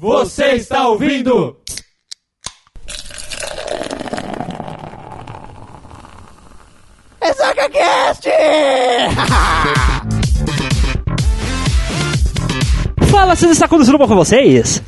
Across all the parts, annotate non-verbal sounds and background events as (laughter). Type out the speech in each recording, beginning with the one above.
Você está ouvindo? Ressaca Cast! (laughs) Fala, vocês está tudo bom com vocês?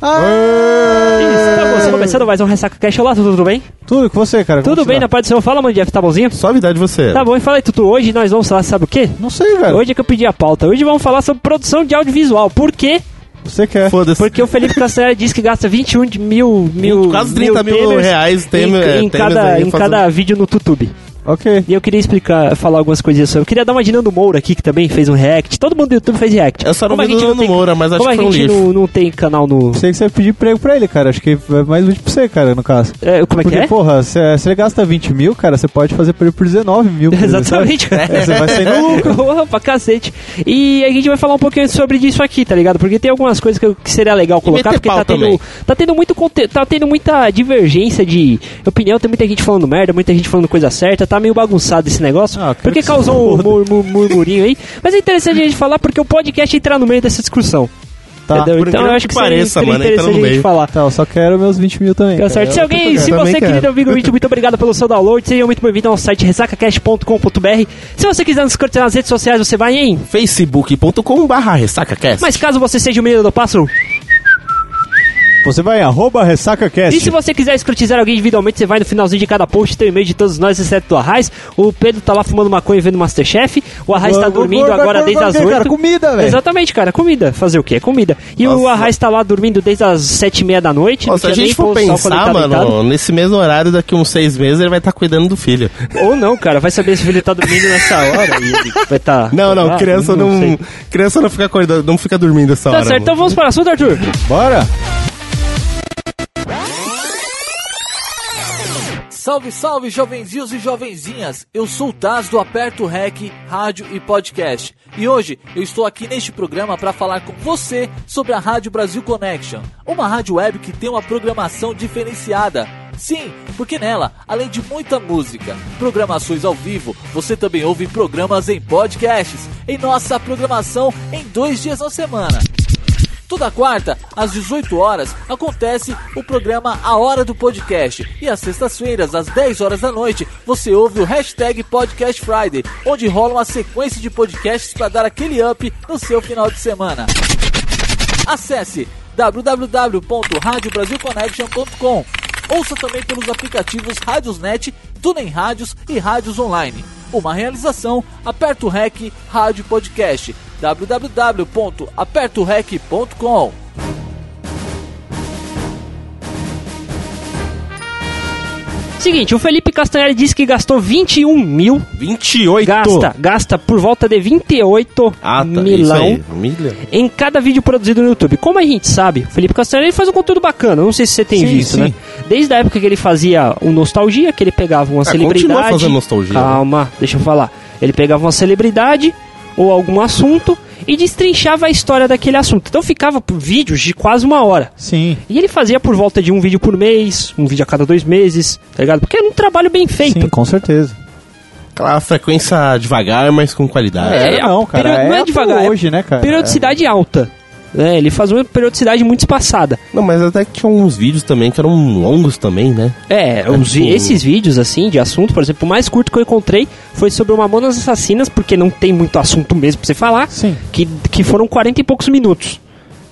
Estamos começando mais um Ressaca Cash. Olá, tudo, tudo bem? Tudo com você, cara. como Tudo você bem tá? na parte do Senhor? Fala, mano, Jeff, tá bonzinho? Suavidade você. Tá bom, e fala aí, Tutu. Hoje nós vamos falar, sabe o quê? Não sei, velho. Hoje é que eu pedi a pauta. Hoje vamos falar sobre produção de audiovisual. Por quê? Você quer. Foda-se. Porque o Felipe Castanheira disse que gasta 21 de mil, mil Quase 30 mil temers reais em, temer- é, em temers cada, aí em cada vídeo no YouTube. Ok. E eu queria explicar, falar algumas coisinhas sobre. Eu queria dar uma de Nando Moura aqui, que também fez um react. Todo mundo do YouTube fez react. Eu só não Como vi do Nando tem- Moura, mas acho que a foi um gente lixo. não, não tem canal no. Sei que você vai pedir emprego pra ele, cara. Acho que é mais útil pra você, cara, no caso. É, como é Porque, que é? porra, se, ele gasta 20 mil, cara, você pode fazer pra ele por 19 mil. (laughs) por Exatamente. É, você vai sair (laughs) no lucro. Porra, pra cacete. E a gente vai falar um pouquinho sobre disso aqui, tá ligado? Porque tem algumas coisas que, eu- que seria legal colocar, porque tá tendo, tá tendo muito conte- tá tendo muita divergência de opinião, tem muita gente falando merda, muita gente falando coisa certa, tá meio bagunçado esse negócio. Ah, quero porque que se causou um mur- mur- murmurinho aí. Mas é interessante a gente falar porque o podcast entrar no meio dessa discussão. Tá. entendeu? por Então eu acho que que seria, pareça, seria mano, interessante a gente meio. falar. Tá, eu só quero meus 20 mil também. Tá cara. certo. Se Eu alguém, se você, querido quero. amigo ouvinte, muito obrigado pelo seu download. Seja muito bem-vindo ao site ressacacast.com.br. Se você quiser nos curtir nas redes sociais, você vai em. facebook.com barra ressacacast. Mas caso você seja o menino do pássaro, Você vai em arroba ressacacast. e se você quiser escrutizar alguém individualmente, você vai no finalzinho de cada post, tem o e-mail de todos nós, exceto do Arraiz. O Pedro tá lá fumando maconha e vendo Masterchef. O Arraiz tá dormindo gordo, agora gordo, desde as gordo, 8. cara, comida, velho. Exatamente, cara, comida. Fazer o quê? É comida. E o. Arraiz tá lá dormindo desde as 7 e meia da noite. Se a gente nem for o ele pensar, tá mano, deitado. nesse mesmo horário, daqui uns seis meses, ele vai estar cuidando do filho. Ou não, cara, vai saber se o filho tá dormindo nessa hora e ele vai tá. (laughs) Não, não, criança não, criança não fica acordando, não fica dormindo essa Tá hora. certo, então vamos para o assunto, Arthur. Bora. Salve, salve, jovenzinhos e jovenzinhas! Eu sou o Taz do Aperto Rec, Rádio e Podcast. E hoje eu estou aqui neste programa para falar com você sobre a Rádio Brasil Connection, uma rádio web que tem uma programação diferenciada. Sim, porque nela, além de muita música, programações ao vivo, você também ouve programas em podcasts, em nossa programação em dois dias na semana. Toda quarta, às 18 horas, acontece o programa A Hora do Podcast. E às sextas-feiras, às 10 horas da noite, você ouve o hashtag Podcast Friday, onde rola uma sequência de podcasts para dar aquele up no seu final de semana. Acesse www.radiobrasilconnection.com Ouça também pelos aplicativos Rádiosnet, TuneIn Rádios e Rádios Online. Uma realização Aperto Rec Rádio Podcast www.apertorec.com Seguinte, o Felipe Castanhari disse que gastou 21 mil. 28. Gasta, gasta por volta de 28 Ah, tá. Milão em cada vídeo produzido no YouTube. Como a gente sabe, o Felipe Castanhari faz um conteúdo bacana. Não sei se você tem Sim, visto, sim. né? Desde a época que ele fazia o Nostalgia, que ele pegava uma Ah, celebridade. fazendo Nostalgia, né? Calma, deixa eu falar. Ele pegava uma celebridade ou algum assunto e destrinchava a história daquele assunto. Então ficava por vídeos de quase uma hora. Sim. E ele fazia por volta de um vídeo por mês, um vídeo a cada dois meses, tá ligado? Porque era um trabalho bem feito. Sim, com certeza. Aquela frequência devagar, mas com qualidade. É, É, não, cara. perio- não é até devagar, é hoje, né, cara? Periodicidade alta. É, ele faz uma periodicidade muito espaçada. Não, mas até que tinha uns vídeos também que eram longos também, né? É, os vi- tipo- esses vídeos, assim, de assunto, por exemplo, o mais curto que eu encontrei foi sobre o Mamonas Assassinas, porque não tem muito assunto mesmo pra você falar, Sim. que, que foram 40 e poucos minutos.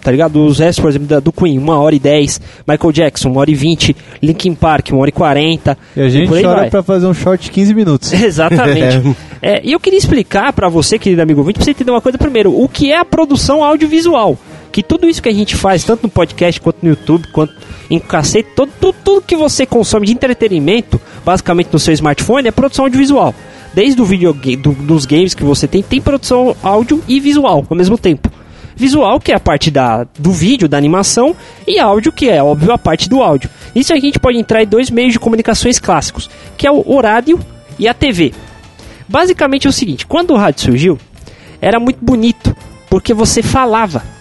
Tá ligado? Os restos, por exemplo, da- do Queen, 1 hora e 10, Michael Jackson, 1 hora e 20, Linkin Park, 1 hora e 40. E a gente aí chora vai. pra fazer um short de 15 minutos. (laughs) Exatamente. (laughs) É, e eu queria explicar pra você, querido amigo ouvinte, pra você entender uma coisa primeiro. O que é a produção audiovisual? Que tudo isso que a gente faz, tanto no podcast, quanto no YouTube, quanto em cacete, todo, tudo, tudo que você consome de entretenimento, basicamente no seu smartphone, é produção audiovisual. Desde o videogame, do, dos games que você tem, tem produção áudio e visual ao mesmo tempo. Visual, que é a parte da, do vídeo, da animação, e áudio, que é, óbvio, a parte do áudio. Isso a gente pode entrar em dois meios de comunicações clássicos, que é o, o rádio e a TV. Basicamente é o seguinte, quando o rádio surgiu, era muito bonito, porque você falava.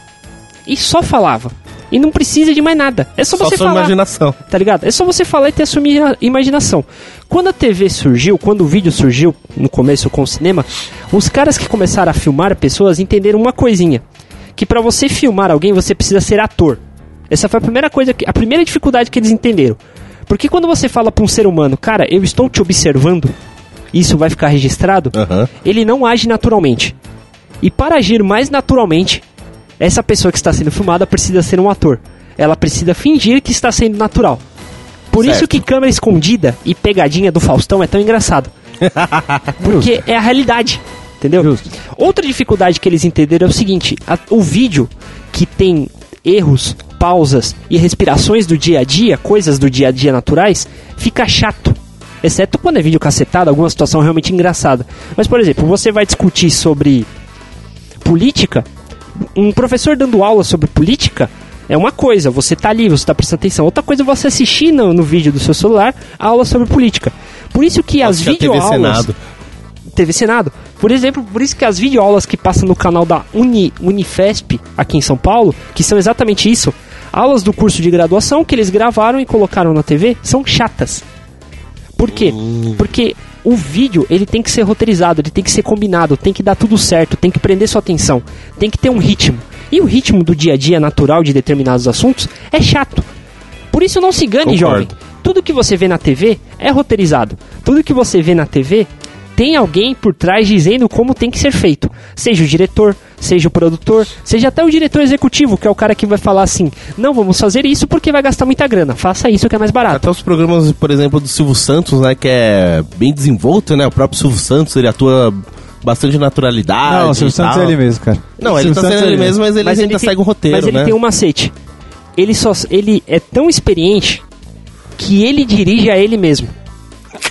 E só falava. E não precisa de mais nada. É só, Só você sua falar. imaginação. Tá ligado? É só você falar e ter a sua imagina- imaginação. Quando a TV surgiu, quando o vídeo surgiu, no começo com o cinema, os caras que começaram a filmar pessoas entenderam uma coisinha. Que pra você filmar alguém, você precisa ser ator. Essa foi a primeira coisa, que, a primeira dificuldade que eles entenderam. Porque quando você fala pra um ser humano, cara, eu estou te observando, isso vai ficar registrado, Aham. ele não age naturalmente. E para agir mais naturalmente, essa pessoa que está sendo filmada precisa ser um ator. Ela precisa fingir que está sendo natural. Por isso Certo. que câmera escondida e pegadinha do Faustão é tão engraçado. (laughs) Porque é a realidade. Entendeu? Justo. Outra dificuldade que eles entenderam é o seguinte: a- o vídeo que tem erros, pausas e respirações do dia a dia, coisas do dia a dia naturais, fica chato. Exceto quando é vídeo cacetado, alguma situação realmente engraçada. Mas, por exemplo, você vai discutir sobre política, um professor dando aula sobre política é uma coisa, você tá ali, você tá prestando atenção. Outra coisa é você assistir no, no vídeo do seu celular a aula sobre política. Por isso que as Assistir a TV videoaulas... Senado. TV Senado. Por exemplo, por isso que as videoaulas que passam no canal da Uni, Unifesp, aqui em São Paulo, que são exatamente isso, aulas do curso de graduação que eles gravaram e colocaram na TV, são chatas. Por quê? Porque o vídeo, ele tem que ser roteirizado, ele tem que ser combinado, tem que dar tudo certo, tem que prender sua atenção, tem que ter um ritmo. E o ritmo do dia a dia natural de determinados assuntos é chato. Por isso não se engane, Concordo. jovem. Tudo que você vê na TV é roteirizado. Tudo que você vê na TV tem alguém por trás dizendo como tem que ser feito. Seja o diretor, seja o produtor, seja até o diretor executivo, que é o cara que vai falar assim: não, vamos fazer isso porque vai gastar muita grana. Faça isso que é mais barato. Até os programas, por exemplo, do Silvio Santos, né? Que é bem desenvolto, né? O próprio Silvio Santos, ele atua bastante naturalidade. Não, o Silvio e Santos tal. é ele mesmo, cara. Não, O ele Silvio tá sendo é ele mesmo, mas ele ainda tem- segue o roteiro, mas ele né? tem um macete. Ele, só, ele é tão experiente que ele dirige a ele mesmo.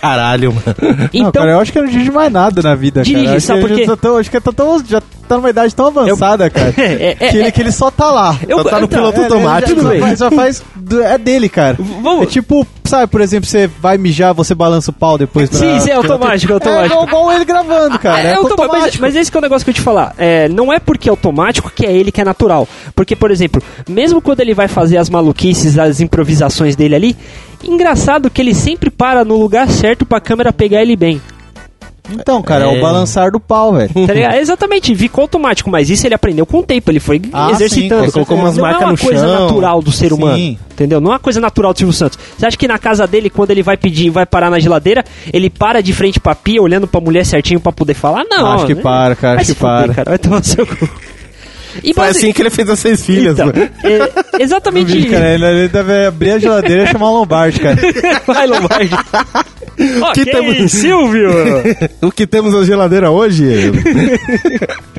Caralho, mano. Não, Então, cara, eu acho que eu não dirige mais nada na vida, Dirige, cara. Acho sabe por quê? acho que ele tá, tão, já tá numa idade tão avançada, cara. (laughs) É, é, que, ele, é. que ele só tá lá. eu, tá no então, piloto É, ele automático. Já, bem. já faz. É dele, cara. Vamos- É tipo, sabe, por exemplo, você vai mijar, você balança o pau depois pra... Sim, sim, é automático, é É automático. igual, igual ele gravando, cara. É, É automa- automático. Mas, mas esse que é o negócio que eu te falar. É, não é porque é automático que é ele que é natural. Porque, por exemplo, mesmo quando ele vai fazer as maluquices, as improvisações dele ali, engraçado que ele sempre para no lugar certo pra câmera pegar ele bem. Então, cara, é, É. o balançar do pau, velho. Tá? (laughs) Exatamente, ficou automático, mas isso ele aprendeu com o tempo, ele foi Ah, exercitando. sim, colocou umas não é marcas uma no coisa chão. natural do ser Sim. humano. Entendeu? Não é uma coisa natural do Silvio Santos. Você acha que na casa dele, quando ele vai pedir, vai parar na geladeira, ele para de frente pra pia, olhando pra mulher certinho pra poder falar? Não. Acho que né? para, cara, Vai acho que para. fuder, cara. Vai tomar no seu cu. E Foi base- assim que ele fez as seis filhas, Então, mano. é, exatamente Vídeo, cara, ele, ele deve abrir a geladeira e chamar o Lombardi, cara. (laughs) Vai, Lombardi. ok, Que temos- Silvio. (laughs) O que temos na geladeira hoje? (laughs)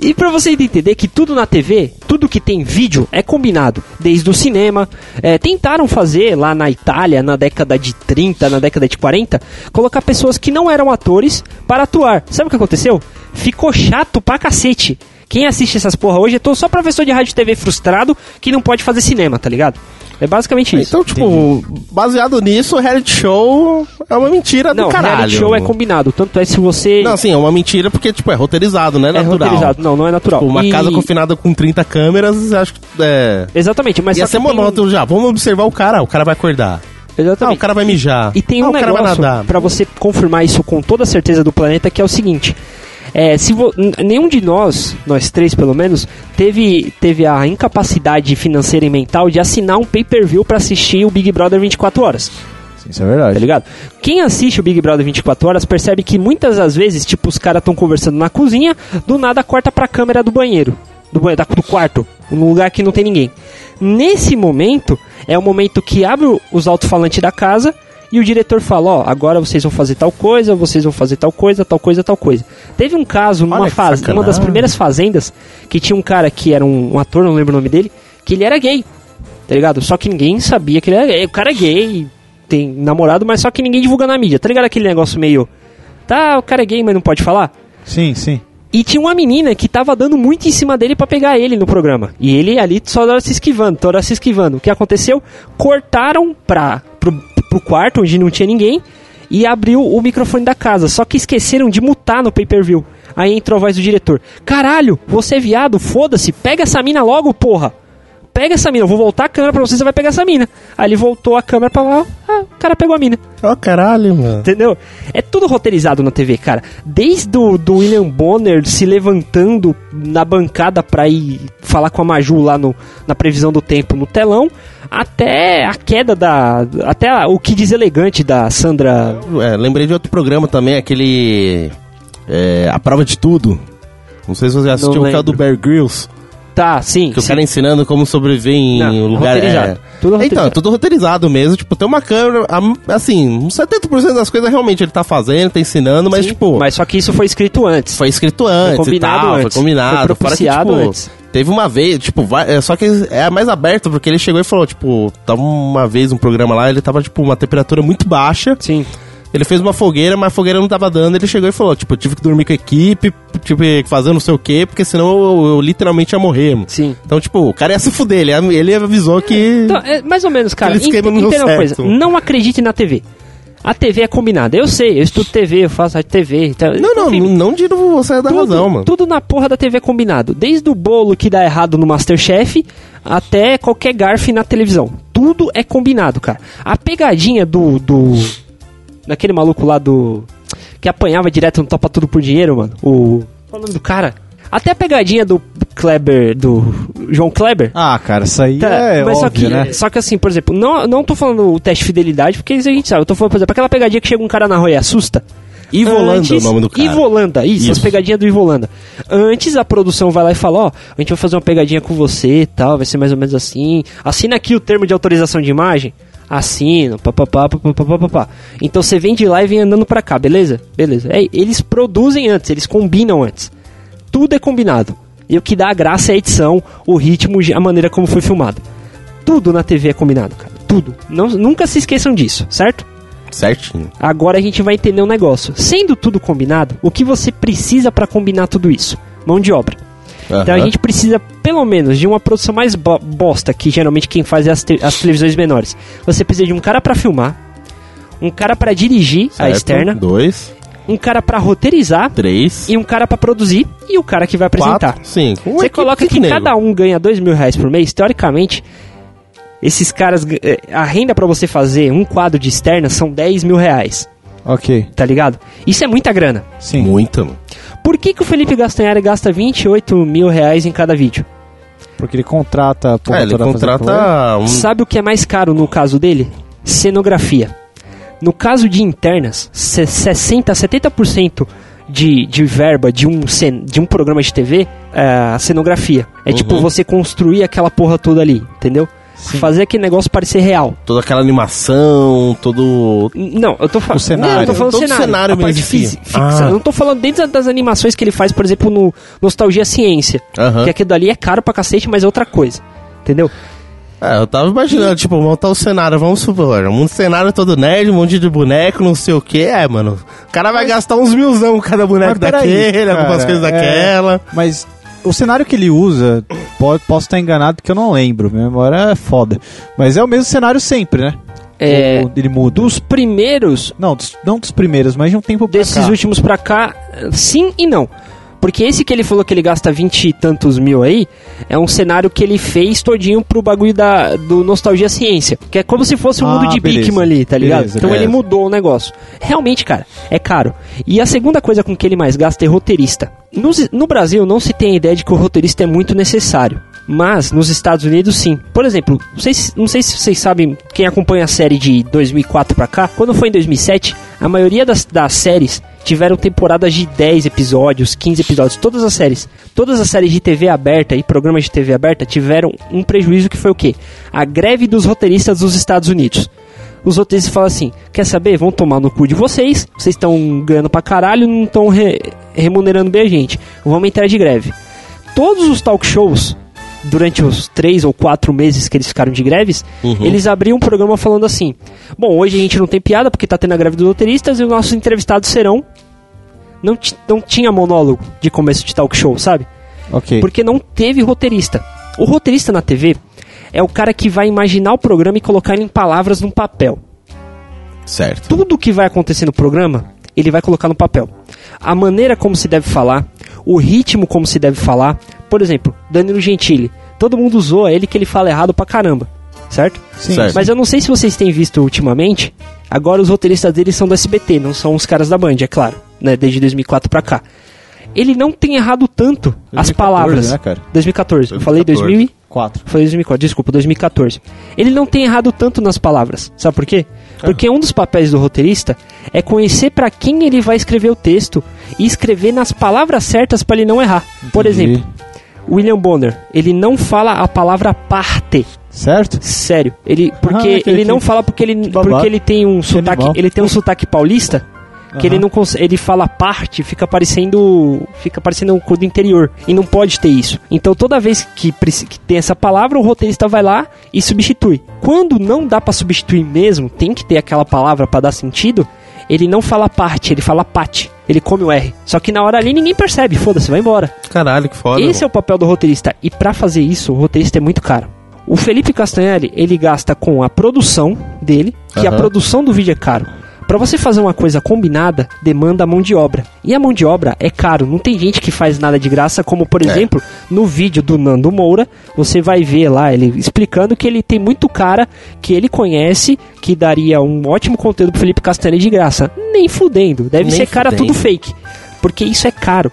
E pra você entender que tudo na TV, tudo que tem vídeo é combinado. Desde o cinema. é, tentaram fazer lá na Itália, na década de 30, na década de 40, colocar pessoas que não eram atores para atuar. Sabe o que aconteceu? Ficou chato pra cacete. Quem assiste essas porra hoje é todo só professor de rádio e TV frustrado que não pode fazer cinema, tá ligado? É basicamente isso. Então, tipo, baseado nisso, o reality show é uma mentira não, do caralho. reality show é combinado. Tanto é se você. Não, sim, é uma mentira porque, tipo, é roteirizado, não é, é natural. roteirizado. Não, não é natural. Tipo, uma E- casa confinada com 30 câmeras, acho que é... Exatamente, mas Ia ser que tem- monótono já. Vamos observar o cara, o cara vai acordar. Ah, Exatamente. o cara vai mijar. E tem ah, um o cara vai negócio pra você confirmar isso com toda a certeza do planeta que é o seguinte. É, se vo- nenhum de nós, nós três pelo menos, teve, teve a incapacidade financeira e mental de assinar um pay-per-view pra assistir o Big Brother 24 horas, isso é tá verdade. ligado? Quem assiste o Big Brother 24 horas percebe que muitas das vezes, tipo, os caras estão conversando na cozinha, do nada corta pra câmera do banheiro, do, banhe- da- do quarto, num lugar que não tem ninguém. Nesse momento, é o momento que abre os alto-falantes da casa e o diretor fala, ó, agora vocês vão fazer tal coisa, vocês vão fazer tal coisa, tal coisa, tal coisa. Teve um caso numa faz, uma das primeiras fazendas que tinha um cara que era um, um ator, não lembro o nome dele, que ele era gay, tá ligado? Só que ninguém sabia que ele era gay. O cara é gay, tem namorado, mas só que ninguém divulga na mídia. Tá ligado aquele negócio meio, tá, o cara é gay, mas não pode falar? Sim, sim. E tinha uma menina que tava dando muito em cima dele pra pegar ele no programa. E ele ali só hora se esquivando, toda se esquivando. O que aconteceu? Cortaram pra, pro, pro quarto onde não tinha ninguém e abriu o microfone da casa. Só que esqueceram de mutar no pay-per-view. Aí entrou a voz do diretor: Caralho, você é viado, foda-se, pega essa mina logo, porra! Pega essa mina, eu vou voltar a câmera pra você, você vai pegar essa mina. Aí ele voltou a câmera pra lá, ah, o cara pegou a mina. Ó, caralho, mano. Entendeu? É tudo roteirizado na TV, cara. Desde o do William Bonner se levantando na bancada pra ir falar com a Maju lá no, na previsão do tempo no telão, até a queda da. Até a- o que diz elegante da Sandra. É, lembrei de outro programa também, aquele. é, a prova de tudo. Não sei se você assistiu, Não que é o do. Bear Grylls. Tá, sim. Que o sim. cara ensinando como sobreviver em Não, lugar. roteirizado. É... Tudo Então, roteirizado. é tudo roteirizado mesmo. Tipo, tem uma câmera. Assim, uns 70% das coisas realmente ele tá fazendo, tá ensinando, mas, Sim, tipo. Mas só que isso foi escrito antes. Foi escrito antes e combinado tal, antes. foi combinado. Foi que, tipo, antes. Teve uma vez, tipo, vai- é, só que é mais aberto, porque ele chegou e falou, tipo, tava uma vez um programa lá, ele tava, tipo, uma temperatura muito baixa. Sim. Ele fez uma fogueira, mas a fogueira não tava dando. Ele chegou e falou, tipo, eu tive que dormir com a equipe, tipo, fazer não sei o quê, porque senão eu, eu literalmente ia morrer. mano. Sim. Então, tipo, o cara ia se fuder, ele, ele avisou que... Então, é mais ou menos, cara. Ent- deu entenda uma coisa. Não acredite na TV. A TV é combinada. Eu sei, eu estudo TV, eu faço TV. Então, Não, não, não, não digo você da tudo, razão, mano. Tudo na porra da TV é combinado. Desde o bolo que dá errado no Masterchef até qualquer garfo na televisão. Tudo é combinado, cara. A pegadinha do. do daquele maluco lá do. que apanhava direto no Topa Tudo por Dinheiro, mano. O. Qual é o nome do cara? Até a pegadinha do Kleber. do João Kleber. Ah, cara, isso aí Tá, é mas só óbvio, que, né? só que assim, por exemplo, não, não tô falando o teste de fidelidade, porque isso a gente sabe. Eu tô falando, por exemplo, aquela pegadinha que chega um cara na rua e assusta. Ivo Holanda é o Antes- nome do cara. Ivo Holanda, isso, as Isso. pegadinhas do Ivo Holanda. Antes a produção vai lá e fala, ó, a gente vai fazer uma pegadinha com você e tal, vai ser mais ou menos assim. Assina aqui o termo de autorização de imagem. Assino, papapá, papapá, papapá. Então você vem de lá e vem andando pra cá, beleza? Beleza. É, eles produzem antes, eles combinam antes. Tudo é combinado. E o que dá a graça é a edição, o ritmo, a maneira como foi filmado. Tudo na TV é combinado, cara. Tudo. Não, nunca se esqueçam disso, certo? Certinho. Agora a gente vai entender um negócio. Sendo tudo combinado, o que você precisa pra combinar tudo isso? Mão de obra. Então a gente precisa, pelo menos, de uma produção mais bo- bosta, que geralmente quem faz é as, te- as televisões menores. Você precisa de um cara pra filmar, um cara pra dirigir a Certo. externa, Dois, um cara pra roteirizar três, e um cara pra produzir e o cara que vai apresentar. quatro, cinco. Uma Você coloca que nego. cada um ganha dois mil reais por mês, teoricamente, esses caras, eh, a renda pra você fazer um quadro de externa são 10 mil reais, Ok, tá ligado? Isso é muita grana. sim. Muita, mano. Por que, que o Felipe Gastanhari gasta 28 mil reais em cada vídeo? Porque ele contrata a É, ele contrata um... Sabe o que é mais caro no caso dele? Cenografia. No caso de internas, se- 60 a 70% de, de verba de um, cen- de um programa de TV é a cenografia. É Uhum. tipo você construir aquela porra toda ali, entendeu? Fazer aquele negócio parecer real. Toda aquela animação, todo... Não, eu tô falando. O cenário. Não, eu tô falando Todo cenário. cenário a parte mesmo, fisi- sim. fixa. Ah. Eu não tô falando dentro das animações que ele faz, por exemplo, no Nostalgia Ciência. Que aquilo dali é caro pra cacete, mas é outra coisa. Entendeu? É, eu tava imaginando, tipo, montar o cenário, vamos supor, um cenário todo nerd, um monte de boneco, não sei o que, é, mano. O cara vai gastar uns milzão cada boneco Mas daquele, algumas cara, coisas é, daquela. Mas o cenário que ele usa, pode, posso estar enganado que eu não lembro, minha memória é foda. Mas é o mesmo cenário sempre, né? É, ele muda. Dos primeiros, Não, dos, não dos primeiros, mas de um tempo pra desses cá. últimos pra cá, sim e não. Porque esse que ele falou que ele gasta 20 e tantos mil aí, é um cenário que ele fez todinho pro bagulho da, do Nostalgia Ciência. Que é como se fosse um Ah, mundo de beleza. Bigman ali, tá ligado? Beleza, então beleza. ele mudou o negócio. Realmente, cara, é caro. E a segunda coisa com que ele mais gasta é roteirista. Nos- no Brasil, não se tem a ideia de que o roteirista é muito necessário. Mas nos Estados Unidos, sim. Por exemplo, não sei, se- não sei se vocês sabem, quem acompanha a série de 2004 pra cá, quando foi em 2007, a maioria das, das séries tiveram temporadas de 10 episódios, 15 episódios. Todas as séries. Todas as séries de TV aberta e programas de TV aberta tiveram um prejuízo que foi o quê? A greve dos roteiristas dos Estados Unidos. Os roteiristas falam assim: quer saber? Vão tomar no cu de vocês. Vocês estão ganhando pra caralho, não estão remunerando bem a gente. Vamos entrar de greve. Todos os talk shows, durante os três ou quatro meses que eles ficaram de greves, Uhum. eles abriam um programa falando assim: Bom, hoje a gente não tem piada porque tá tendo a greve dos roteiristas e os nossos entrevistados serão. Não, não tinha monólogo de começo de talk show, sabe? Ok. Porque não teve roteirista. O roteirista na TV é o cara que vai imaginar o programa e colocar ele em palavras num papel. Certo. Tudo que vai acontecer no programa, ele vai colocar no papel. A maneira como se deve falar, o ritmo como se deve falar. Por exemplo, Danilo Gentili todo mundo zoa ele que ele fala errado pra caramba, certo? Sim. Certo. Mas eu não sei se vocês têm visto ultimamente, agora os roteiristas dele são do SBT, não são os caras da Band, é claro, né, desde 2004 pra cá. Ele não tem errado tanto as 2014, palavras. né, cara? 2014. Eu falei 2014. 2000 e- Quatro. Foi 2004, desculpa, 2014. Ele não tem errado tanto nas palavras. Sabe por quê? Porque um dos papéis do roteirista é conhecer pra quem ele vai escrever o texto e escrever nas palavras certas pra ele não errar. Por Entendi. exemplo, William Bonner, ele não fala a palavra parte. Certo? Sério, ele porque Ah, aquele ele não que- fala porque ele babá. porque ele tem um sotaque, animal. ele tem um sotaque paulista que ele não ele fala parte, fica parecendo, fica parecendo um cor do interior e não pode ter isso. Então toda vez que, que tem essa palavra, o roteirista vai lá e substitui. Quando não dá pra substituir mesmo, tem que ter aquela palavra pra dar sentido. Ele não fala parte, ele fala pate. Ele come o R. Só que na hora ali ninguém percebe, foda-se, vai embora. Caralho, que foda. Esse é o papel do roteirista. E pra fazer isso, o roteirista é muito caro. O Felipe Castanhelli, ele gasta com a produção dele, que a produção do vídeo é caro. Pra você fazer uma coisa combinada, demanda mão de obra. E a mão de obra é caro. Não tem gente que faz nada de graça, como por exemplo, no vídeo do Nando Moura, você vai ver lá ele explicando que ele tem muito cara que ele conhece, que daria um ótimo conteúdo pro Felipe Castanhelli de graça. Nem fudendo. Deve Nem ser cara fudendo. tudo fake. Porque isso é caro.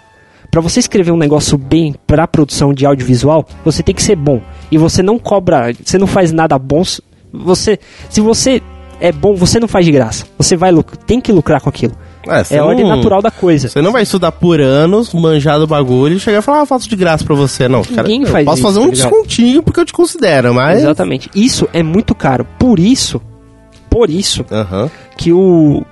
Pra você escrever um negócio bem pra produção de audiovisual, você tem que ser bom. E você não cobra, você não faz nada bom. Você, se você é bom, você não faz de graça. Você vai tem que lucrar com aquilo. É, É a ordem não- natural da coisa. Você não vai estudar por anos, manjar do bagulho e chegar e falar, ah, faço de graça pra você. Não, cara, Ninguém eu faz posso isso, fazer tá um ligado? descontinho porque eu te considero, mas... Exatamente. Isso é muito caro. Por isso, por isso Aham. que o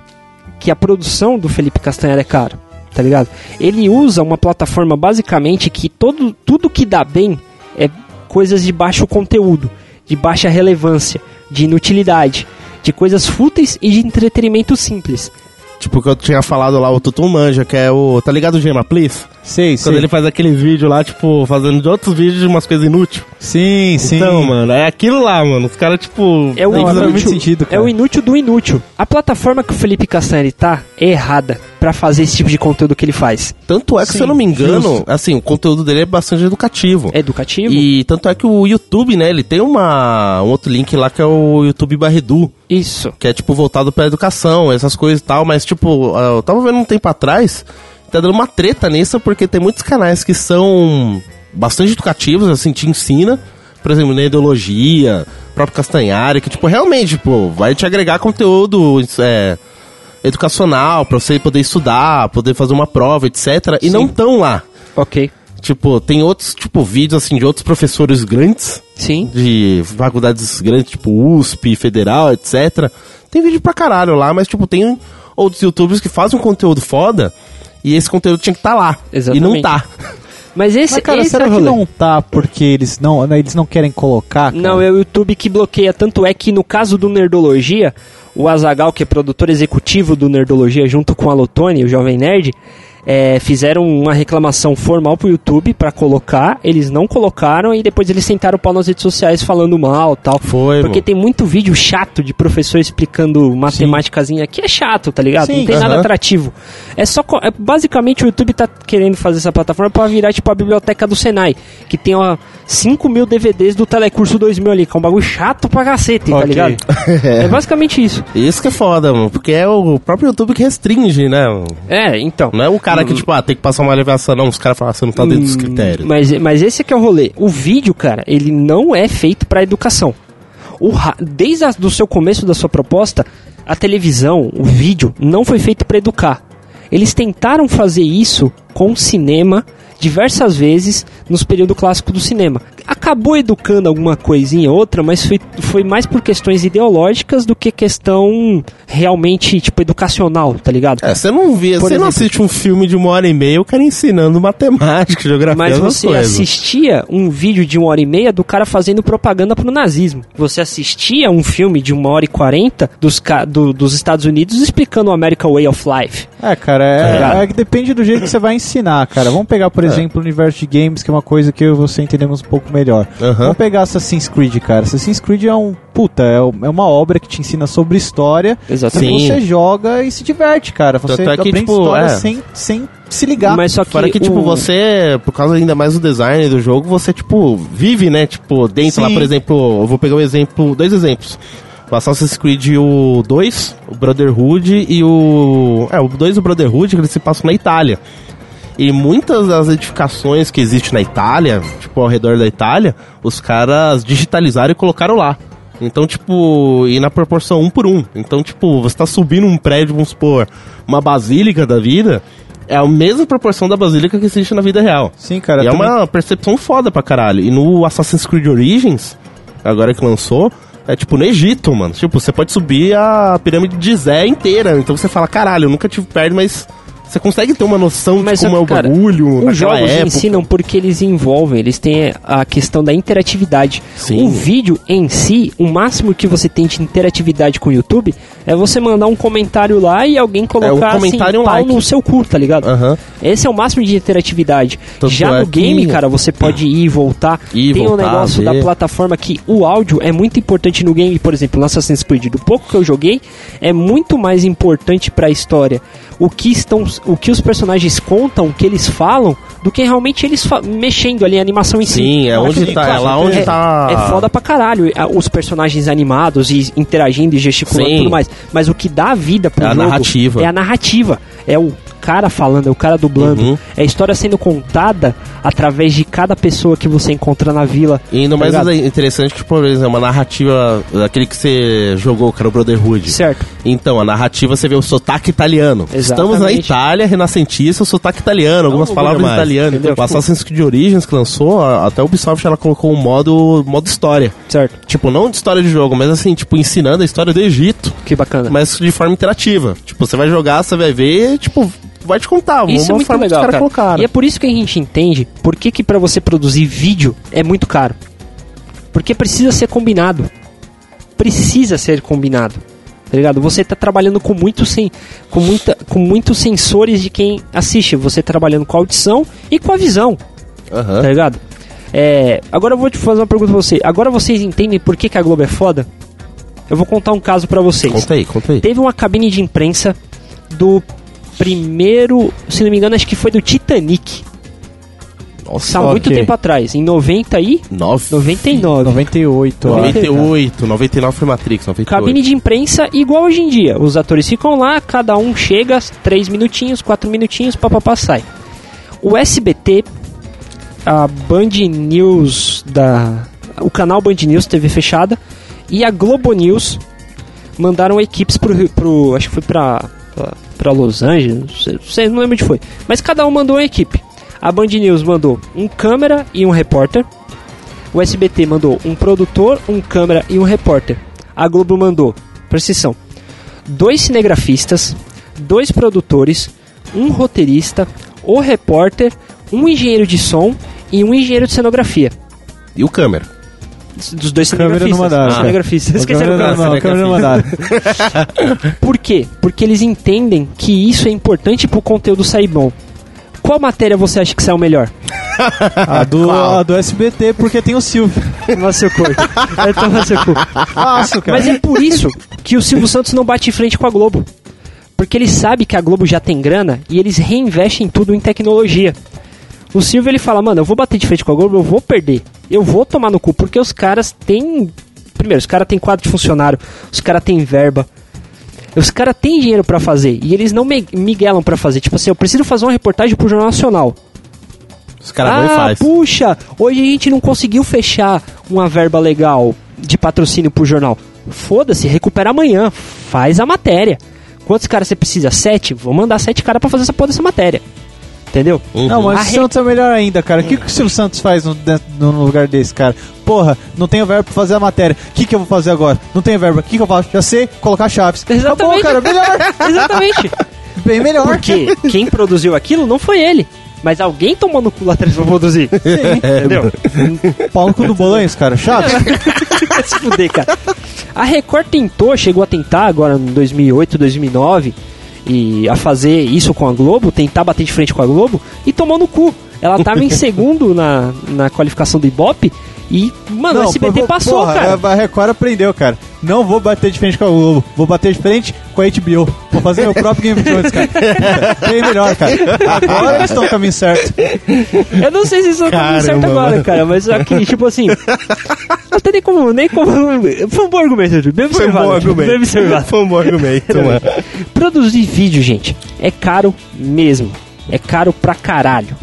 que a produção do Felipe Castanheira é caro, tá ligado? Ele usa uma plataforma basicamente que todo tudo que dá bem é coisas de baixo conteúdo, de baixa relevância, de inutilidade, de coisas fúteis e de entretenimento simples. Tipo, que eu tinha falado lá, o Tutu Manja, que é o... Tá ligado Gema Please? Sei, Quando sei. ele faz aqueles vídeos lá, tipo, fazendo de outros vídeos de umas coisas inúteis. Sim, sim. Então, mano, é aquilo lá, mano. Os caras, tipo... É o Não, inútil, muito sentido, é cara. o inútil do inútil. A plataforma que o Felipe Castanheira tá é errada pra fazer esse tipo de conteúdo que ele faz. Tanto é que, Sim, se eu não me engano, justo. assim, o conteúdo dele é bastante educativo. É educativo? E tanto é que o YouTube, né, ele tem uma, um outro link lá que é o YouTube Barredu, Isso. que é tipo voltado pra educação, essas coisas e tal, mas tipo, ah, eu tava vendo um tempo atrás, tá dando uma treta nisso, porque tem muitos canais que são bastante educativos, assim, te ensina, por exemplo, na ideologia, próprio Castanhari, que tipo, realmente, tipo, vai te agregar conteúdo é, educacional, pra você poder estudar, poder fazer uma prova, etc. E não tão lá. Ok. Tipo, tem outros, tipo, vídeos, assim, de outros professores grandes, Sim. de faculdades grandes, tipo USP, Federal, etc. Tem vídeo pra caralho lá, mas, tipo, tem outros youtubers que fazem um conteúdo foda e esse conteúdo tinha que estar lá. E Exatamente. não tá. Mas esse, Mas, cara, esse será é o que não tá porque eles não, né, eles não querem colocar? cara? Não, é o YouTube que bloqueia. Tanto é que no caso do Nerdologia, o Azagal, que é produtor executivo do Nerdologia, junto com a Lotone, o Jovem Nerd, é, fizeram uma reclamação formal pro YouTube pra colocar. Eles não colocaram e depois eles sentaram o pau nas redes sociais falando mal tal. Foi, Porque mano. tem muito vídeo chato de professor explicando matemáticazinha que é chato, tá ligado? Sim, não tem nada atrativo. É só. é, basicamente o YouTube tá querendo fazer essa plataforma pra virar tipo a biblioteca do Senai, que tem ó, 5 mil DVDs do Telecurso 2000 ali, que é um bagulho chato pra cacete, tá Ok. ligado? (laughs) É basicamente isso. Isso que é foda, mano. Porque é o próprio YouTube que restringe, né? mano? É, então. Não é o cara que, tipo, ah, tem que passar uma aliviação, não. Os caras falam, ah, você não tá dentro dos Hum, critérios. Mas, mas esse que é o rolê. O vídeo, cara, ele não é feito pra educação. O desde o do seu começo da sua proposta, a televisão, o vídeo, não foi feito pra educar. Eles tentaram fazer isso com o cinema diversas vezes nos período clássico do cinema. Acabou educando alguma coisinha ou outra, mas foi, foi mais por questões ideológicas do que questão realmente, tipo, educacional, tá ligado? É, você não vê, Por você não assiste um filme de uma hora e meia, o cara ensinando matemática, geografia, Mas você coisas. assistia um vídeo de uma hora e meia do cara fazendo propaganda pro nazismo. Você assistia um filme de uma hora e quarenta dos, do- dos Estados Unidos explicando o American Way of Life. É, cara, Tá é, é que depende do jeito que você vai ensinar, cara. Vamos pegar, por exemplo, o universo de games, que é uma coisa que eu e você entendemos um pouco melhor. Aham. Vamos pegar Assassin's Creed, cara. Assassin's Creed é um. Puta, é é uma obra que te ensina sobre história. Exatamente. Você joga e se diverte, cara. Você Tanto é que, aprende tipo, história é. sem, sem se ligar. Mas só que, Fora que, tipo, o- você, por causa ainda mais do design do jogo, você, tipo, vive, né? Tipo, dentro lá, Sim. por exemplo, eu vou pegar um exemplo, dois exemplos. O Assassin's Creed o 2, o Brotherhood e o... É, o 2 e o Brotherhood, que eles se passam na Itália. E muitas das edificações que existem na Itália, tipo, ao redor da Itália, os caras digitalizaram e colocaram lá. Então, tipo, e na proporção um por um. Então, tipo, você tá subindo um prédio, vamos supor, uma basílica da vida, é a mesma proporção da basílica que existe na vida real. Sim, cara. e é uma percepção foda pra caralho. E no Assassin's Creed Origins, agora que lançou, é tipo no Egito, mano. Tipo, você pode subir a pirâmide de Zé inteira. Então você fala, caralho, eu nunca tive perto, mas você consegue ter uma noção Mas, de como é o bagulho, Os jogos época. ensinam porque eles envolvem, eles têm a questão da interatividade. Sim. O vídeo em si, o máximo que você tem de interatividade com o YouTube é você mandar um comentário lá e alguém colocar comentário e assim, um pau like. no seu cu, tá ligado? Esse é o máximo de interatividade. Tanto Já é no game, que- cara, você pode ir e voltar. Ir, Tem um voltar, negócio da plataforma que o áudio é muito importante no game, por exemplo, no Assassin's Creed. Do pouco que eu joguei, é muito mais importante pra história o que estão, o que os personagens contam, o que eles falam, do que realmente eles mexendo ali a animação em si. Sim, é onde tá- é lá onde é, tá- É foda pra caralho os personagens animados e interagindo e gesticulando e Sim. tudo mais. Mas o que dá vida pro É a jogo narrativa. é a narrativa. É o cara falando, é o cara dublando. Uhum. É a história sendo contada através de cada pessoa que você encontra na vila. E ainda tá mais ligado? interessante que, por exemplo, é uma narrativa daquele que você jogou, que era o Brotherhood. Certo. Então, a narrativa você vê o sotaque italiano. Estamos na Exatamente. Itália, renascentista, o sotaque italiano, algumas um palavras mais, italianas. entendeu? O Assassin's Creed Origins que lançou, até o Ubisoft ela colocou um modo, modo história. Certo. Tipo, não de história de jogo, mas assim, tipo, ensinando a história do Egito, Que bacana. mas de forma interativa. Tipo, você vai jogar, você vai ver, tipo, vai te contar. Isso é muito legal, cara. caras colocaram. E é por isso que a gente entende por que, que para você produzir vídeo é muito caro. Porque precisa ser combinado. Precisa ser combinado. Tá ligado? Você tá trabalhando com muito sem, com muita, com muitos sensores de quem assiste. Você trabalhando com a audição e com a visão, Aham. tá ligado? É, agora eu vou te fazer uma pergunta pra você. Agora vocês entendem por que, que a Globo é foda? Eu vou contar um caso pra vocês. Conta aí, conta aí. Teve uma cabine de imprensa do primeiro, se não me engano, acho que foi do Titanic. Nossa, Há muito ok. tempo atrás, em 90 e 9, 99. 98. ó. 98, 99 foi Matrix, 98. Cabine de imprensa igual hoje em dia. Os atores ficam lá, cada um chega, três minutinhos, quatro minutinhos, papapá, sai. O SBT, a Band News da... O canal Band News, TV fechada, e a Globo News mandaram equipes pro, pro acho que foi pra, pra, pra Los Angeles, não sei, não lembro onde foi. Mas cada um mandou uma equipe. A Band News mandou um câmera e um repórter. O SBT mandou um produtor, um câmera e um repórter. A Globo mandou, atenção, dois cinegrafistas, dois produtores, um roteirista, o repórter, um engenheiro de som e um engenheiro de cenografia. E o câmera? Dos dois Câmera cinegrafistas. não mandaram. Cinegrafistas. A Esqueceram câmera não, a câmera não mandaram. (laughs) Por quê? Porque eles entendem que isso é importante pro conteúdo sair bom. Qual matéria você acha que saiu melhor? (laughs) A do, a do SBT, porque tem o Silvio. Toma seu cu. É, toma seu cu. Cara. Mas é por isso que o Silvio Santos não bate em frente com a Globo. Porque ele sabe que a Globo já tem grana e eles reinvestem tudo em tecnologia. O Silvio ele fala, mano, eu vou bater de frente com a Globo, eu vou perder. Eu vou tomar no cu, porque os caras têm. Primeiro, os caras têm quadro de funcionário, os caras têm verba. Os caras têm dinheiro pra fazer e eles não me- miguelam pra fazer. Tipo assim, eu preciso fazer uma reportagem pro Jornal Nacional. Os caras vão e ah, faz. puxa, hoje a gente não conseguiu fechar uma verba legal de patrocínio pro jornal. Foda-se, recupera amanhã, faz a matéria. Quantos caras você precisa? Sete? Vou mandar sete caras pra fazer essa porra dessa matéria. Entendeu? Uhum. Não, mas o Santos é melhor ainda, cara. O que, que o Silvio Santos faz no, no lugar desse, cara? Porra, não tenho verba pra fazer a matéria. O que, que eu vou fazer agora? Não tenho verba. O que, que eu faço? Já sei, colocar chaves. Exatamente. Acabou, cara. Melhor. (laughs) Exatamente. Bem melhor. Porque quem produziu aquilo não foi ele. Mas alguém tomou no cu lá atrás pra produzir. Entendeu? Pau no cu do Bolanhos, cara. Chaves. (laughs) Vai se fuder, cara. A Record tentou, chegou a tentar agora em 2008, 2009, e a fazer isso com a Globo, tentar bater de frente com a Globo, e tomou no cu. Ela tava em (laughs) segundo na, na qualificação do Ibope e, mano, o SBT passou, porra, cara. A Record aprendeu, cara. Não vou bater de frente com a Globo, vou bater de frente com a HBO. Vou fazer meu próprio Game of Thrones, cara. (laughs) Bem melhor, cara. Agora eles estão no caminho certo. Eu não sei se isso tá Caramba, dando certo agora, cara, mas aqui, tipo assim. Não tem nem como. Nem como foi um bom argumento, Ju. Bem Foi um observado. bom Bem argumento. observado. Foi um bom argumento, mano. Produzir vídeo, gente, é caro mesmo. É caro pra caralho.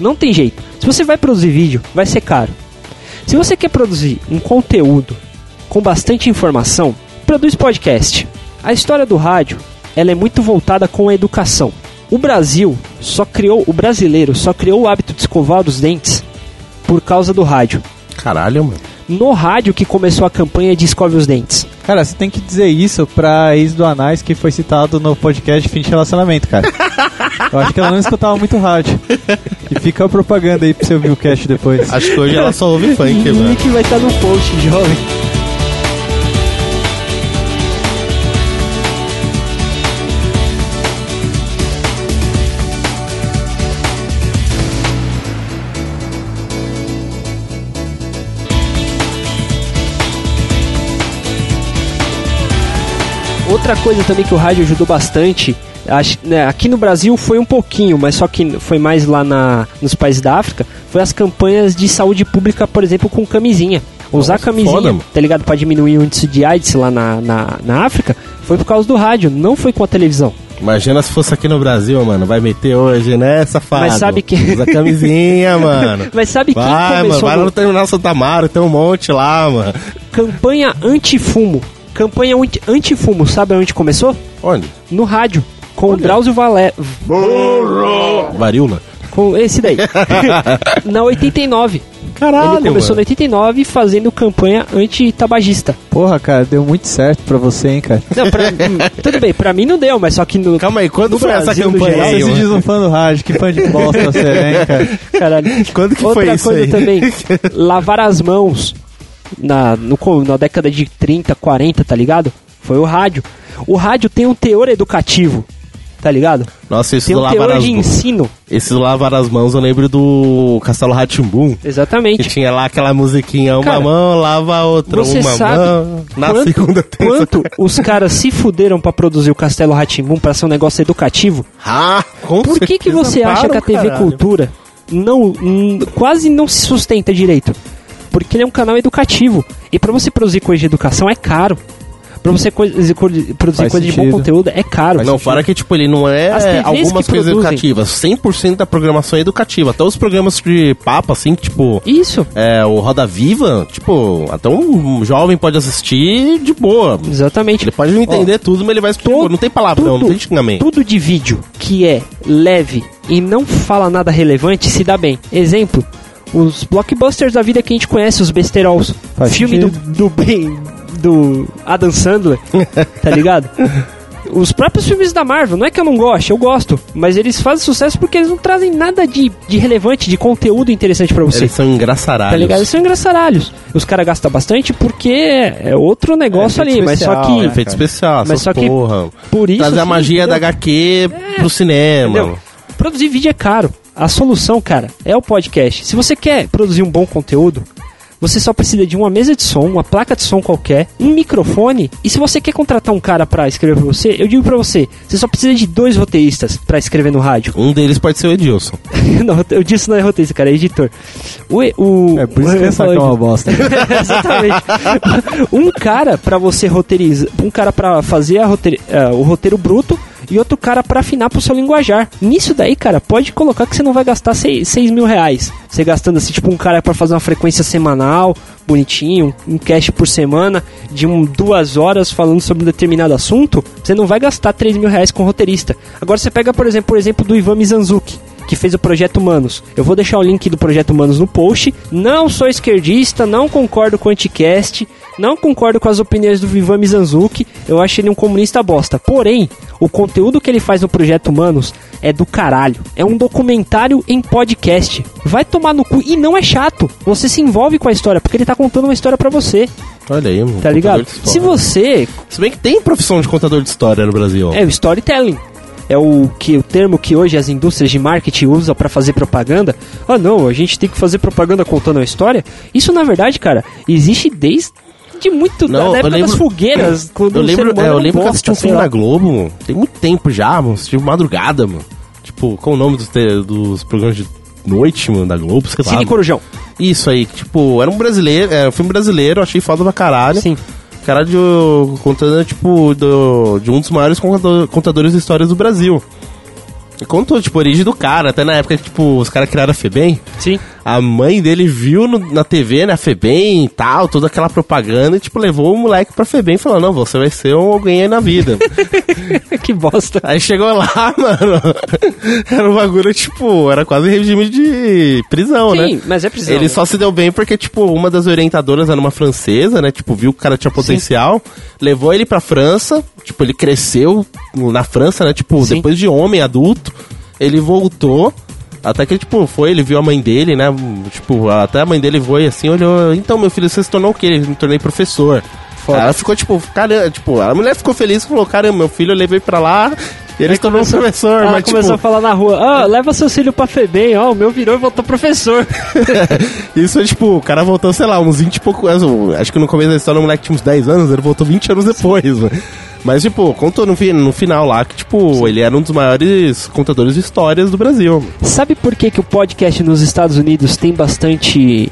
Não tem jeito. Se você vai produzir vídeo, vai ser caro. Se você quer produzir um conteúdo com bastante informação, produz podcast. A história do rádio, ela é muito voltada com a educação. O Brasil só criou, o brasileiro só criou o hábito de escovar os dentes por causa do rádio. Caralho, mano. No rádio que começou a campanha de escove os dentes. Cara, você tem que dizer isso pra ex do Anais que foi citado no podcast Fim de Relacionamento, cara. (laughs) Eu acho que ela não escutava muito rádio. Fica a propaganda aí pra você ouvir o cast depois. Acho que hoje ela só ouve funk, mano. link vai estar no post, jovem. Outra coisa também que o rádio ajudou bastante, acho- né, aqui no Brasil foi um pouquinho, mas só que foi mais lá na, nos países da África, foi as campanhas de saúde pública, por exemplo, com camisinha. Usar Nossa, camisinha, foda, mano. tá ligado? Pra diminuir o índice de AIDS lá na, na, na África, foi por causa do rádio, não foi com a televisão. Imagina se fosse aqui no Brasil, mano. Vai meter hoje, né, safado? Mas sabe que- Usa camisinha, (laughs) mano. Mas sabe quem Vai, mano. começou Vai no- lá no Terminal Santa Mara, tem um monte lá, mano. campanha antifumo? Campanha anti- antifumo, sabe onde começou? Onde? No rádio, com o Drauzio Valé... Varíola. Com esse daí. (laughs) na 89. Caralho, Ele começou mano. na 89 fazendo campanha anti-tabagista. Porra, cara, deu muito certo pra você, hein, cara. Não, pra, (laughs) tudo bem, pra mim não deu, mas só que no. Calma aí, quando foi essa Brasil, no campanha geral, aí, Você diz um fã do rádio, que fã de bosta você é, hein, cara. Caralho. Quando que Outra foi isso coisa aí? também, (laughs) lavar as mãos na, no na década de 30, 40, tá ligado? Foi o rádio. O rádio tem um teor educativo, tá ligado? Nossa, esse Tem do um lavar teor as de ensino. Esse do lavar as mãos, eu lembro do Castelo Ratimbum. Que Exatamente. tinha lá aquela musiquinha, uma Cara, mão, lava a outra, Você uma sabe mão. Na quanto, segunda, terça. quanto os caras se fuderam pra produzir o Castelo Ratimbum pra ser um negócio educativo? Ah, com Por que, que você acha para que a TV caralho. Cultura não, quase não se sustenta direito? Porque ele é um canal educativo. E pra você produzir coisa de educação é caro. Pra você produzir Faz coisa de bom conteúdo é caro. Não, fora que, tipo, ele não é algumas coisas produzem. educativas. 100% da programação é educativa. Até os programas de papo, assim, que, tipo... Isso, É, o Roda Viva, tipo, até um jovem pode assistir de boa. exatamente. Ele pode não entender tudo, mas ele vai explicar. todo- Não tem palavrão, não tem xingamento. tudo de vídeo que é leve e não fala nada relevante se dá bem. Exemplo, os blockbusters da vida que a gente conhece, os besterols. Faz filme do, do bem do Adam Sandler, (laughs) tá ligado? Os próprios filmes da Marvel, não é que eu não goste, eu gosto, mas eles fazem sucesso porque eles não trazem nada de, de relevante, de conteúdo interessante pra você. Eles são engraçaralhos. Tá ligado? Eles são engraçaralhos. Os caras gastam bastante porque é outro negócio É, ali, efeito mas só especial, que. né? Efeito especial, Mas só que porra. Por isso. Trazer a magia da entendeu? HQ pro cinema. Entendeu? Produzir vídeo é caro. A solução, cara, é o podcast. Se você quer produzir um bom conteúdo, você só precisa de uma mesa de som, uma placa de som qualquer, um microfone. E se você quer contratar um cara pra escrever pra você, eu digo pra você, você só precisa de dois roteiristas pra escrever no rádio. Um deles pode ser o Edilson. (laughs) não, eu disse não é roteirista, cara, é editor. O, o, É por isso eu que essa é uma bosta. (laughs) Exatamente. Um cara pra você roteirizar, um cara pra fazer a roteir- eh, o roteiro bruto e outro cara pra afinar pro seu linguajar. Nisso daí, cara, pode colocar que você não vai gastar 6 mil reais. Você gastando assim, tipo um cara pra fazer uma frequência semanal, bonitinho, um cast por semana, de um, duas horas falando sobre um determinado assunto, você não vai gastar 3 mil reais com roteirista. Agora você pega, por exemplo, o exemplo do Ivan Mizanzuki que fez o Projeto Humanos. Eu vou deixar o link do Projeto Humanos no post. Não sou esquerdista, não concordo com o Anticast, não concordo com as opiniões do Vivan Mizanzuki, eu acho ele um comunista bosta. Porém, o conteúdo que ele faz no Projeto Humanos é do caralho. É um documentário em podcast. Vai tomar no cu e não é chato. Você se envolve com a história, porque ele tá contando uma história pra você, Olha aí, mano. tá ligado? Se você Se bem que tem profissão de contador de história no Brasil. é o storytelling. É o que o termo que hoje as indústrias de marketing usam para fazer propaganda. Ah, não, a gente tem que fazer propaganda contando a história. Isso na verdade, cara, existe desde de muito Não, da época das lembro- fogueiras, quando Eu lembro, é, eu lembro que eu bosta, assisti um filme lá. na Globo, mano. Tem muito tempo já, mano. Assisti madrugada, mano. Tipo, qual o nome dos, dos programas de noite, mano, da Globo? Sei lá. Cine Corujão. Isso aí, tipo, era um brasileiro, era um filme brasileiro, achei foda pra caralho. Sim. Caralho, contando, tipo, do, de um dos maiores contador- contadores de histórias do Brasil. Contou, tipo, a origem do cara, até na época que, tipo, os caras criaram a FEBEM. Sim. A mãe dele viu no- na TV, né, a FEBEM e tal, toda aquela propaganda, e, tipo, levou o moleque pra FEBEM e falou, não, você vai ser um alguém aí na vida. (laughs) que bosta. aí chegou lá, (laughs) mano, era um bagulho, tipo, era quase regime de prisão, né? Sim, mas é prisão. Ele só se deu bem porque, tipo, uma das orientadoras era uma francesa, né? Tipo, viu que o cara tinha potencial, levou ele pra França, tipo, ele cresceu na França, né? Tipo, Sim. depois de homem, adulto, ele voltou. Até que, tipo, foi, ele viu a mãe dele, né? Tipo, até a mãe dele foi assim, olhou, então, meu filho, você se tornou o quê? Ele me tornei professor. Foda. Ela ficou, tipo, caramba, tipo, a mulher ficou feliz e falou, caramba, meu filho eu levei pra lá e ele se tornou um professor, Ela mas, começou a tipo, falar na rua, ah, leva seu filho pra FEBEM, ó, o meu virou e voltou professor. (laughs) Isso é tipo, o cara voltou, sei lá, uns 20 e pouco. Acho que no começo da história o moleque tinha uns 10 anos, ele voltou 20 anos depois, mano. Mas, tipo, contou no, no final lá que, tipo, ele era um dos maiores contadores de histórias do Brasil. Sabe por que, que o podcast nos Estados Unidos tem bastante.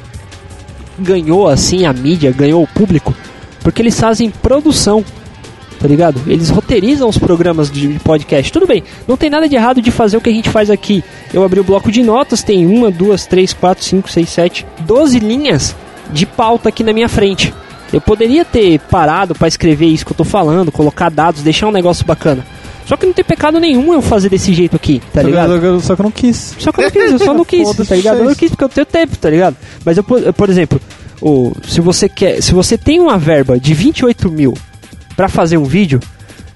ganhou assim a mídia, ganhou o público? Porque eles fazem produção, tá ligado? Eles roteirizam os programas de podcast. Tudo bem, não tem nada de errado de fazer o que a gente faz aqui. Eu abri o bloco de notas, tem uma, duas, três, quatro, cinco, seis, sete, doze linhas de pauta aqui na minha frente. Eu poderia ter parado pra escrever isso que eu tô falando, colocar dados, deixar um negócio bacana. Só que não tem pecado nenhum eu fazer desse jeito aqui, tá Só que ligado? eu- Só que eu não quis. Só que eu não quis, eu só não (laughs) quis, tá ligado? Eu não quis porque eu tenho tempo, tá ligado? Mas eu, por exemplo, o, se você quer. Se você tem uma verba de 28 mil pra fazer um vídeo,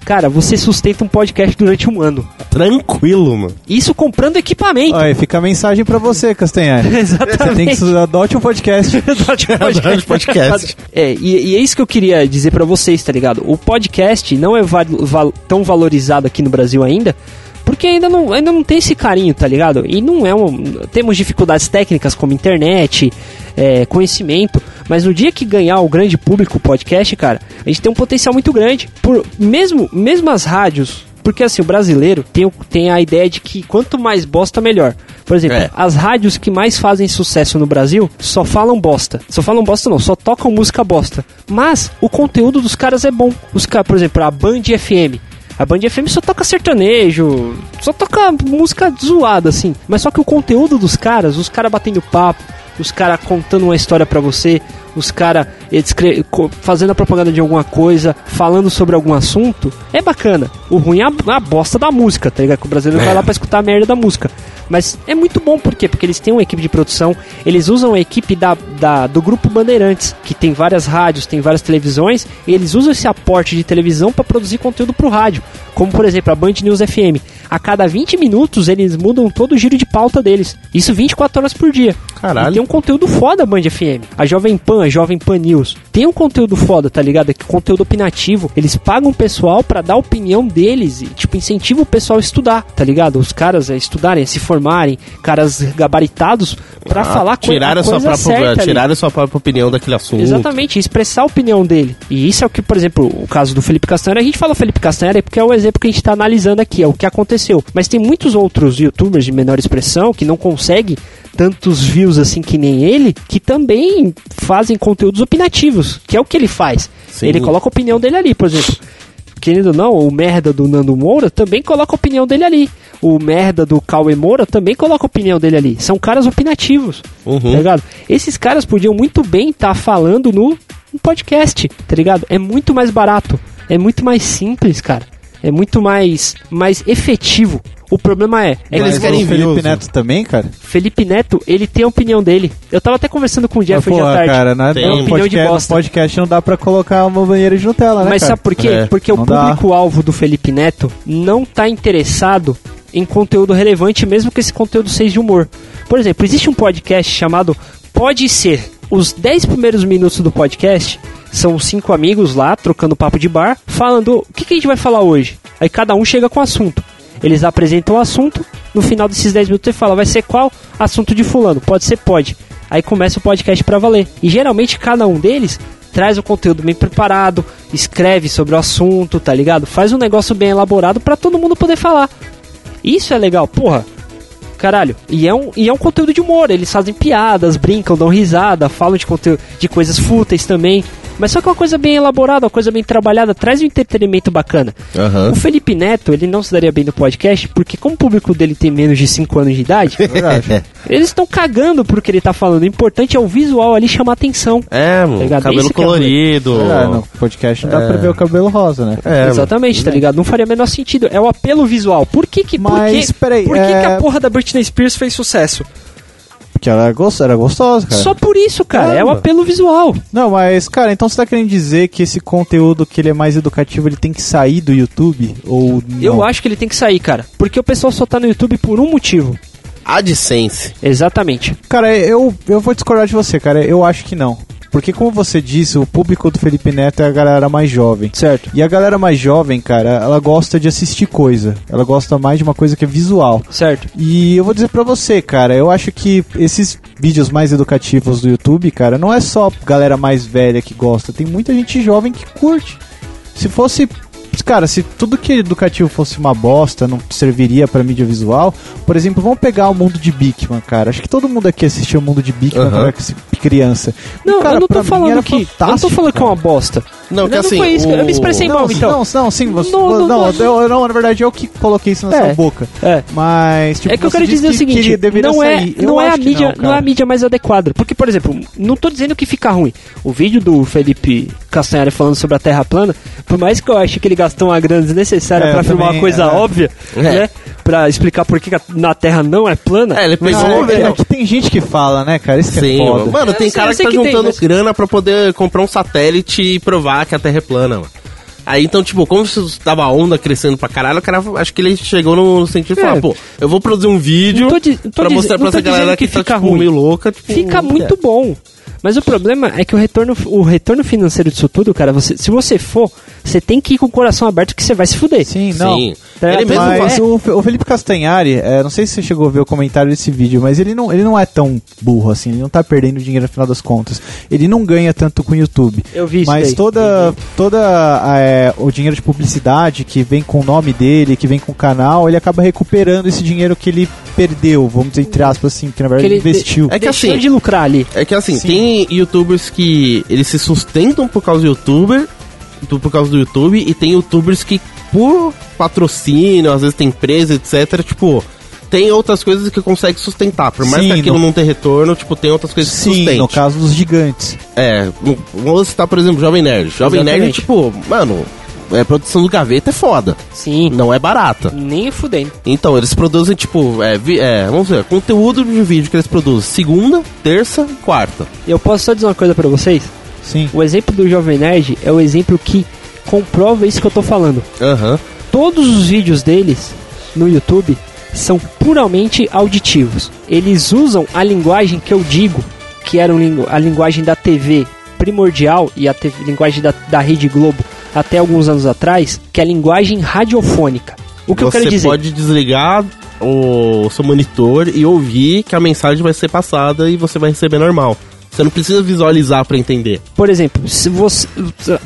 cara, você sustenta um podcast durante um ano. Tranquilo, mano. Isso comprando equipamento. Olha, fica a mensagem pra você, Castanhar. (laughs) Você tem Exatamente. que adote um podcast. (laughs) Adote um (laughs) podcast. É, e, e é isso que eu queria dizer pra vocês, tá ligado? O podcast não é val- val- tão valorizado aqui no Brasil ainda, porque ainda não, ainda não tem esse carinho, tá ligado? E não é um. Temos dificuldades técnicas como internet, é, conhecimento, mas no dia que ganhar o grande público o podcast, cara, a gente tem um potencial muito grande. Por, mesmo, mesmo as rádios. Porque assim, o brasileiro tem, tem a ideia de que quanto mais bosta, melhor. Por exemplo, É. as rádios que mais fazem sucesso no Brasil só falam bosta. Só falam bosta não, só tocam música bosta. Mas o conteúdo dos caras é bom. Os caras, por exemplo, a Band FM. A Band FM só toca sertanejo, só toca música zoada, assim. Mas só que o conteúdo dos caras, os caras batendo papo, os caras contando uma história pra você, os caras fazendo a propaganda de alguma coisa, falando sobre algum assunto, é bacana. O ruim é a, a bosta da música, tá ligado? Que o brasileiro vai lá pra escutar a merda da música. Mas é muito bom, por quê? Porque eles têm uma equipe de produção, eles usam a equipe da, da- do Grupo Bandeirantes, que tem várias rádios, tem várias televisões, e eles usam esse aporte de televisão para produzir conteúdo pro rádio. Como, por exemplo, a Band News FM. A cada 20 minutos eles mudam todo o giro de pauta deles. Isso 24 horas por dia. Caralho. E tem um conteúdo foda a Band FM. A Jovem Pan, a Jovem Pan News. Tem um conteúdo foda, tá ligado? É conteúdo opinativo. Eles pagam o pessoal pra dar a opinião deles e, tipo, incentiva o pessoal a estudar, tá ligado? Os caras a estudarem, a se formarem, caras gabaritados pra falar coi- tirar a, a sua coisa própria, certa ali. tirar a sua própria opinião daquele assunto. Exatamente, expressar a opinião dele. E isso é o que, por exemplo, o caso do Felipe Castanheira, a gente fala Felipe Castanheira porque é o exemplo que a gente está analisando aqui, é o que aconteceu. Mas tem muitos outros youtubers de menor expressão que não conseguem tantos views assim que nem ele, que também fazem conteúdos opinativos, que é o que ele faz. Sim. Ele coloca a opinião dele ali, por exemplo. Querendo ou não, o merda do Nando Moura também coloca a opinião dele ali. O merda do Cauê Moura também coloca a opinião dele ali. São caras opinativos. Uhum. Tá ligado? Esses caras podiam muito bem estar falando no, no podcast, tá ligado? É muito mais barato. É muito mais simples, cara. É muito mais, mais efetivo. O problema é, é que Eles Mas querem o Felipe. Neto também, cara? Felipe Neto, ele tem a opinião dele. Eu tava até conversando com o Jeff Mas, hoje à tarde. cara, na, Tem. no, Opinião de podcast, no bosta. podcast não dá pra colocar uma banheira de Nutella, né, Mas cara? sabe por quê? É, Porque o público-alvo do Felipe Neto não tá interessado em conteúdo relevante, mesmo que esse conteúdo seja de humor. Por exemplo, existe um podcast chamado Pode Ser. Os 10 primeiros minutos do podcast são cinco amigos lá, trocando papo de bar, falando o que, que a gente vai falar hoje. Aí cada um chega com o assunto. Eles apresentam o assunto, no final desses 10 minutos você fala, vai ser qual assunto de fulano? Pode ser, pode. Aí começa o podcast pra valer. E geralmente cada um deles traz o conteúdo bem preparado, escreve sobre o assunto, tá ligado? Faz um negócio bem elaborado pra todo mundo poder falar. Isso é legal, porra. Caralho. E é, um, e é um conteúdo de humor. Eles fazem piadas, brincam, dão risada, falam de, conteúdo, de coisas fúteis também. Mas só que é uma coisa bem elaborada, uma coisa bem trabalhada, traz um entretenimento bacana. Aham. O Felipe Neto, ele não se daria bem no podcast, porque como o público dele tem menos de 5 anos de idade, (laughs) eles estão cagando pro que ele tá falando. O importante é o visual ali chamar atenção. É, mano, Ligado? cabelo que é colorido. É, no podcast não dá pra ver o cabelo rosa, né? É, Exatamente, tá ligado? Não faria o menor sentido. É o apelo visual. Por que que, por Mas, que, peraí, por que, é- que a porra da Britney Spears fez sucesso? Porque ela era, gos- era gostosa, cara. Só por isso, cara. É o Caramba. apelo visual. Não, mas, cara, então você tá querendo dizer que esse conteúdo que ele é mais educativo, ele tem que sair do YouTube? Ou não? Eu acho que ele tem que sair, cara. Porque o pessoal só tá no YouTube por um motivo. AdSense. Exatamente. Cara, eu, eu vou discordar de você, cara. Eu acho que não. Porque, como você disse, o público do Felipe Neto é a galera mais jovem. Certo. E a galera mais jovem, cara, ela gosta de assistir coisa. Ela gosta mais de uma coisa que é visual. Certo. E eu vou dizer pra você, cara, eu acho que esses vídeos mais educativos do YouTube, cara, não é só galera mais velha que gosta, tem muita gente jovem que curte. Se fosse, cara, se tudo que é educativo fosse uma bosta, não serviria pra mídia visual, por exemplo, vamos pegar o mundo de Bigman, cara. Acho que todo mundo aqui assistiu o mundo de Bigman Aham. quando era criança. E, Não, cara, eu não tô falando que. Eu não tô falando que é uma bosta. Não, que não assim. foi isso. Eu o- me expressei mal, Não, então. não, não, sim, você, Não, não, não, não, não. eu- não, na verdade eu que coloquei isso na É. sua boca. É. Mas, tipo, é que eu quero dizer o que- seguinte, que ele deveria não é, sair. Eu não é a mídia, não, não, é a mídia mais adequada, porque por exemplo, não tô dizendo que fica ruim. O vídeo do Felipe Castanhari falando sobre a Terra plana, por mais que eu ache que ele gastou uma grana desnecessária É, pra eu filmar também, uma coisa é. óbvia, É. né? Pra explicar por que na Terra não é plana. É, ele Mas pegou- Não, é, é que tem gente que fala, né, cara? Isso que Sim, é foda. mano. Tem sei, cara que tá que tem, juntando mas- grana pra poder comprar um satélite e provar que a Terra é plana, mano. Aí então, tipo, como se tava a onda crescendo pra caralho, o cara acho que ele chegou no sentido de É. falar, pô, eu vou produzir um vídeo Não tô não tô pra mostrar pra essa galera que, que tá, fica tipo, ruim. meio louca. Tipo, Fica muito bom. Mas o problema é que o retorno, o retorno financeiro disso tudo, cara, você, se você for, você tem que ir com o coração aberto que você vai se fuder. Sim, não. Sim. Tá, Ele mesmo Mas fala- o, Fe- o Felipe Castanhari, é, não sei se você chegou a ver o comentário desse vídeo, mas ele não, ele não é tão burro assim, ele não tá perdendo dinheiro no final das contas. Ele não ganha tanto com o YouTube. Eu vi isso Mas daí. toda, toda é, o dinheiro de publicidade que vem com o nome dele, que vem com o canal, ele acaba recuperando esse dinheiro que ele perdeu, vamos dizer entre aspas assim, que na Que verdade ele ele investiu. É que assim- de lucrar ali. É que assim, Sim. tem youtubers que eles se sustentam por causa do youtuber, tu- por causa do YouTube, e tem youtubers que por patrocínio, às vezes tem empresa, etc, tipo, tem outras coisas que consegue sustentar. Por mais Sim, que aquilo no- não tenha retorno, tipo, tem outras coisas que Sim, sustentem. no caso dos gigantes. É, vamos citar, por exemplo, Jovem Nerd. Jovem Nerd, Exatamente. tipo, mano, é, produção do gaveta é foda. Sim. Não é barata. Nem fudendo. Então, eles produzem, tipo, é, vi- é, vamos ver, conteúdo de vídeo que eles produzem segunda, terça e quarta. Eu posso só dizer uma coisa pra vocês? Sim. O exemplo do Jovem Nerd é o exemplo que comprova isso que eu tô falando. Aham. Todos os vídeos deles no YouTube são puramente auditivos. Eles usam a linguagem que eu digo, que era a linguagem da TV primordial e a TV linguagem da, da Rede Globo até alguns anos atrás, que é a linguagem radiofônica. O que Você eu quero dizer? pode desligar o seu monitor e ouvir que a mensagem vai ser passada e você vai receber normal. Você não precisa visualizar pra entender. Por exemplo, se você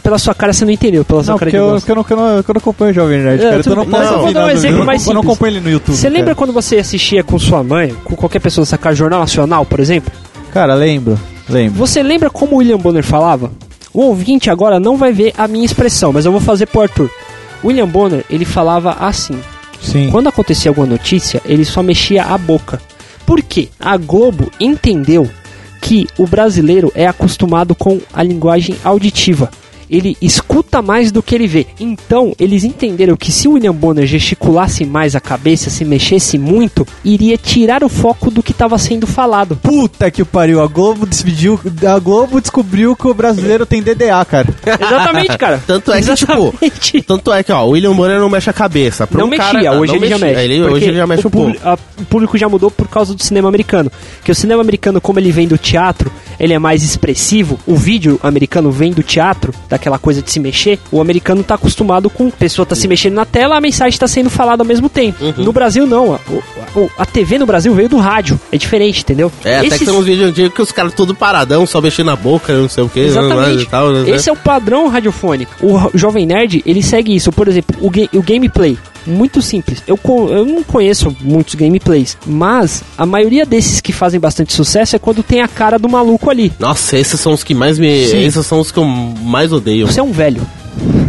pela sua cara você não entendeu, pela sua Não, cara porque de eu, eu, não, porque eu, não, eu não acompanho o Jovem Nerd, É, cara. Eu não posso vou dar um exemplo mais Eu não simples. acompanho ele no YouTube. Você lembra cara. quando você assistia com sua mãe, com qualquer pessoa sacar Jornal Nacional, por exemplo? Cara, lembro. Lembro. Você lembra como o William Bonner falava? O ouvinte agora não vai ver a minha expressão, mas eu vou fazer pro Arthur. William Bonner, ele falava assim. Sim. Quando acontecia alguma notícia, ele só mexia a boca. Por quê? A Globo entendeu que o brasileiro é acostumado com a linguagem auditiva. Ele escuta mais do que ele vê. Então, eles entenderam que se o William Bonner gesticulasse mais a cabeça, se mexesse muito, iria tirar o foco do que estava sendo falado. Puta que pariu, a Globo decidiu, a Globo descobriu que o brasileiro tem DDA, cara. Exatamente, cara. (laughs) Tanto é que, tipo, Exatamente. Tanto é que, ó, o William Bonner não mexe a cabeça. Pra não um mexia, cara- hoje não ele já mexia. mexe. Ele- hoje ele já mexe o um pouco. o público já mudou por causa do cinema americano. Que o cinema americano, como ele vem do teatro, ele é mais expressivo. O vídeo americano vem do teatro, daquela coisa de se mexer, o americano tá acostumado com a pessoa tá se mexendo na tela, a mensagem tá sendo falada ao mesmo tempo. Uhum. No Brasil, não. A, o- a TV no Brasil veio do rádio. É diferente, entendeu? É, até Esses- que tem uns vídeos antigos que os caras tudo paradão, só mexendo na boca, não sei o que, Exatamente. e tal, né? Esse é o padrão radiofônico. O Jovem Nerd, ele segue isso. Por exemplo, o, ga- o gameplay. Muito simples. Eu, eu não conheço muitos gameplays, mas a maioria desses que fazem bastante sucesso é quando tem a cara do maluco ali. Nossa, esses são os que mais me. Sim. Esses são os que eu mais odeio. Você é um velho.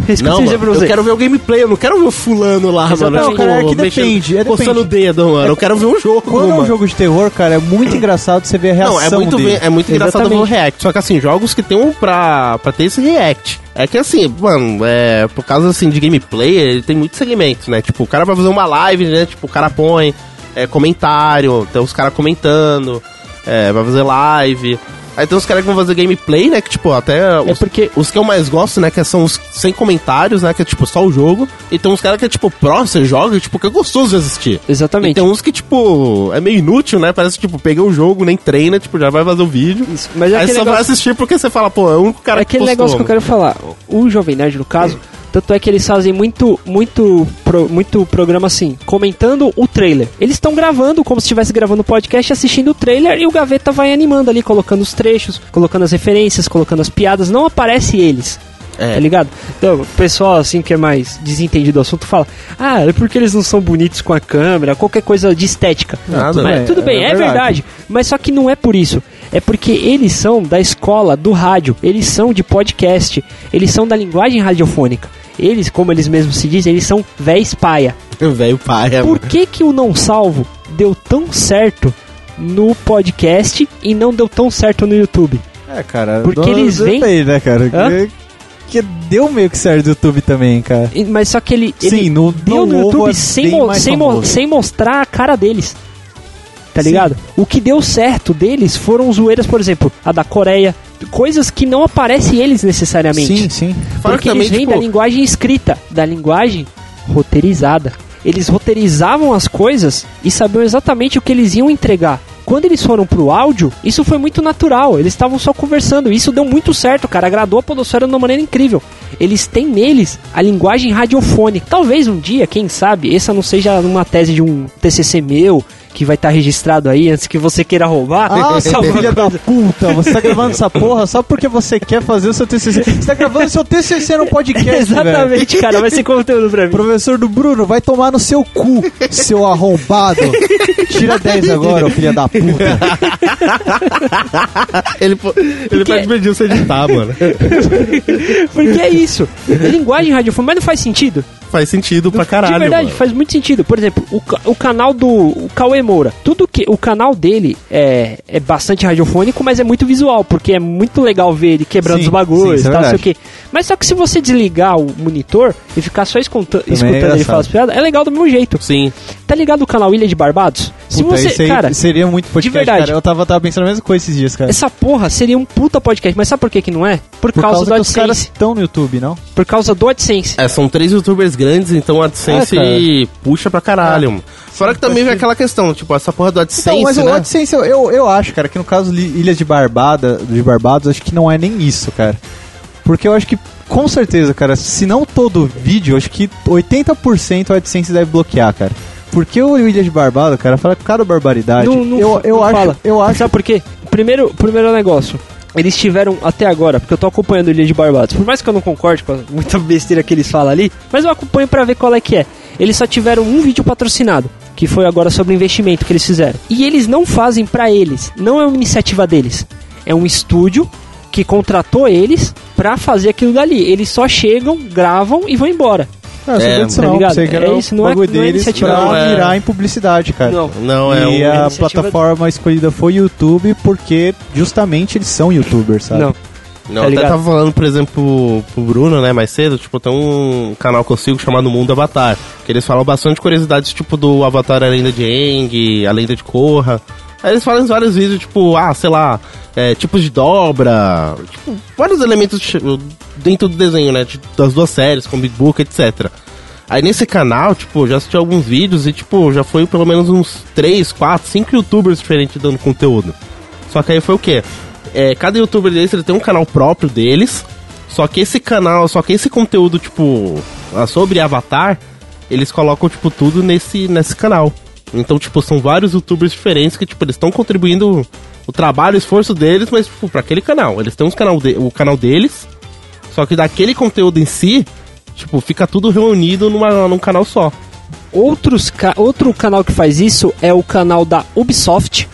Isso que eu Não, dizer mano, eu quero ver o gameplay, eu não quero ver o fulano lá, Exatamente. mano. Não, cara, é que mexendo- depende, é Coçando o dedo, mano. Eu quero ver um jogo, Quando é mano. um jogo de terror, cara, é muito engraçado você ver a reação Não, é muito, dele. é muito engraçado ver o react. Só que assim, jogos que tem um pra, pra ter esse react. É que assim, mano, é, por causa assim de gameplay, ele tem muitos segmentos, né? Tipo, o cara vai fazer uma live, né? Tipo, o cara põe é, comentário, tem os caras comentando, é, vai fazer live. Aí tem os caras que vão fazer gameplay, né? Que tipo, até os, porque- os que eu mais gosto, né? Que são os sem comentários, né? Que é tipo só o jogo. E tem uns caras que é tipo, pró, você joga, tipo, que é gostoso de assistir. E Exatamente. tem uns que, tipo, é meio inútil, né? Parece que, tipo, peguei o jogo, nem treina, tipo, já vai fazer o vídeo. Isso, mas é Aí aquele só vai negócio- assistir porque você fala, pô, é o único cara É aquele que postou, negócio que eu quero falar. O Jovem Nerd, no caso, tanto é que eles fazem muito, muito, pro- muito programa assim, comentando o trailer. Eles estão gravando como se estivesse gravando o podcast, assistindo o trailer e o Gaveta vai animando ali, colocando os trechos, colocando as referências, colocando as piadas. Não aparece eles. É. Tá ligado? Então, o pessoal, assim, que é mais desentendido do assunto, fala: Ah, é porque eles não são bonitos com a câmera, qualquer coisa de estética. Nada, Mas né? tudo bem, É é, verdade. verdade. Mas só que não é por isso. É porque eles são da escola do rádio, eles são de podcast, eles são da linguagem radiofônica. Eles, como eles mesmos se dizem, eles são véis paia. Velho pai, é, Por que que o Não Salvo deu tão certo no podcast e não deu tão certo no YouTube? É, cara. Porque do- eles vêm- depende, né, cara? Hã? Que, deu meio que certo do YouTube também, cara. Mas só que ele, Sim, ele no- deu no no YouTube é sem, mo- sem, mo- sem mostrar a cara deles. Tá Sim. ligado? O que deu certo deles foram zoeiras, por exemplo, a da Coreia, coisas que não aparecem eles necessariamente. Sim, sim. Porque que também, eles vêm tipo- da linguagem escrita, da linguagem roteirizada. Eles roteirizavam as coisas e sabiam exatamente o que eles iam entregar. Quando eles foram pro áudio, isso foi muito natural. Eles estavam só conversando. Isso deu muito certo, cara. Agradou a Podosfera de uma maneira incrível. Eles têm neles a linguagem radiofônica. Talvez um dia, quem sabe, essa não seja uma tese de um TCC meu, que vai estar registrado aí antes que você queira roubar. Ah, seu filho da puta, você tá gravando (laughs) essa porra só porque você quer fazer o seu TCC. Você tá gravando seu TCC no podcast, velho. Exatamente, cara. Vai ser conteúdo pra mim. Professor do Bruno, vai tomar no seu cu, seu arrombado. Tira 10 agora, ô filha da puta. (laughs) ele, ele Porque- pede pedir você editar, mano. (laughs) Porque é isso. Linguagem radiofônica, mas não faz sentido. Faz sentido pra caralho, de verdade, mano. faz muito sentido. Por exemplo, o, o canal do o Cauê Moura. Tudo que. O canal dele é, é bastante radiofônico, mas é muito visual, porque é muito legal ver ele quebrando Sim, os bagulhos sim, e é tal, não sei o quê. Mas só que se você desligar o monitor e ficar só escuta- é escutando ele engraçado. falar as piadas, é legal do mesmo jeito. Sim. Tá ligado o canal Ilha de Barbados? Se Puta, você. aí Cara, seria muito podcast, verdade. cara. Eu tava, tava pensando a mesma coisa esses dias, cara. essa porra seria um puta podcast, mas sabe por que, que não é? Por, Por causa, causa do que os caras AdSense. estão no YouTube, não? Por causa do AdSense. É, são três youtubers grandes, então o AdSense É, puxa pra caralho, mano. Fora que também vem aquela questão, tipo, essa porra do AdSense, Então, mas né? o AdSense, eu, eu, eu acho, cara, que no caso de Ilhas de Barbada, de Barbados, acho que não é nem isso, cara. Porque eu acho que, com certeza, cara, se não todo vídeo, acho que 80% o AdSense deve bloquear, cara. Porque o Ilha de Barbada, cara, fala cada barbaridade. Não, não, eu, eu não acho, fala. eu acho Sabe por quê? Primeiro, primeiro negócio. Eles tiveram até agora, porque eu tô acompanhando o Ilha de Barbados. Por mais que eu não concorde com (laughs) muita besteira que eles falam ali, mas eu acompanho pra ver qual é que é. Eles só tiveram um vídeo patrocinado, que foi agora sobre o investimento que eles fizeram. E eles não fazem pra eles, não é uma iniciativa deles. É um estúdio que contratou eles pra fazer aquilo dali. Eles só chegam, gravam e vão embora. Não, eu É, disso tá não, ligado? É era o isso, não é- bagulho não é deles iniciativa pra não, é- virar em publicidade, cara. Não. Não, é e um... a plataforma escolhida foi o YouTube porque justamente eles são youtubers, sabe? Não. Não, Tá até ligado? tava falando, por exemplo, pro Bruno, né, mais cedo, tipo, tem um canal que eu sigo chamado Mundo Avatar, que eles falam bastante curiosidades, tipo, do Avatar A Lenda de Aang, A Lenda de Korra. Aí eles falam em vários vídeos, tipo, ah, sei lá, é, tipos de dobra, tipo, vários elementos de- dentro do desenho, né, de- das duas séries, com Big Book, etc. Aí nesse canal, tipo, já assisti alguns vídeos e, tipo, já foi pelo menos uns 3, 4, 5 youtubers diferentes dando conteúdo. Só que aí foi o quê? É, cada youtuber deles ele tem um canal próprio deles, Só que esse canal, só que esse conteúdo, tipo, sobre Avatar, eles colocam, tipo, tudo nesse, nesse canal. Então, tipo, são vários youtubers diferentes que, tipo, eles estão contribuindo o trabalho, o esforço deles, mas, tipo, aquele canal. Eles têm uns canal de, o canal deles, só que daquele conteúdo em si, tipo, fica tudo reunido numa, num canal só. Outros ca- outro canal que faz isso é o canal da Ubisoft,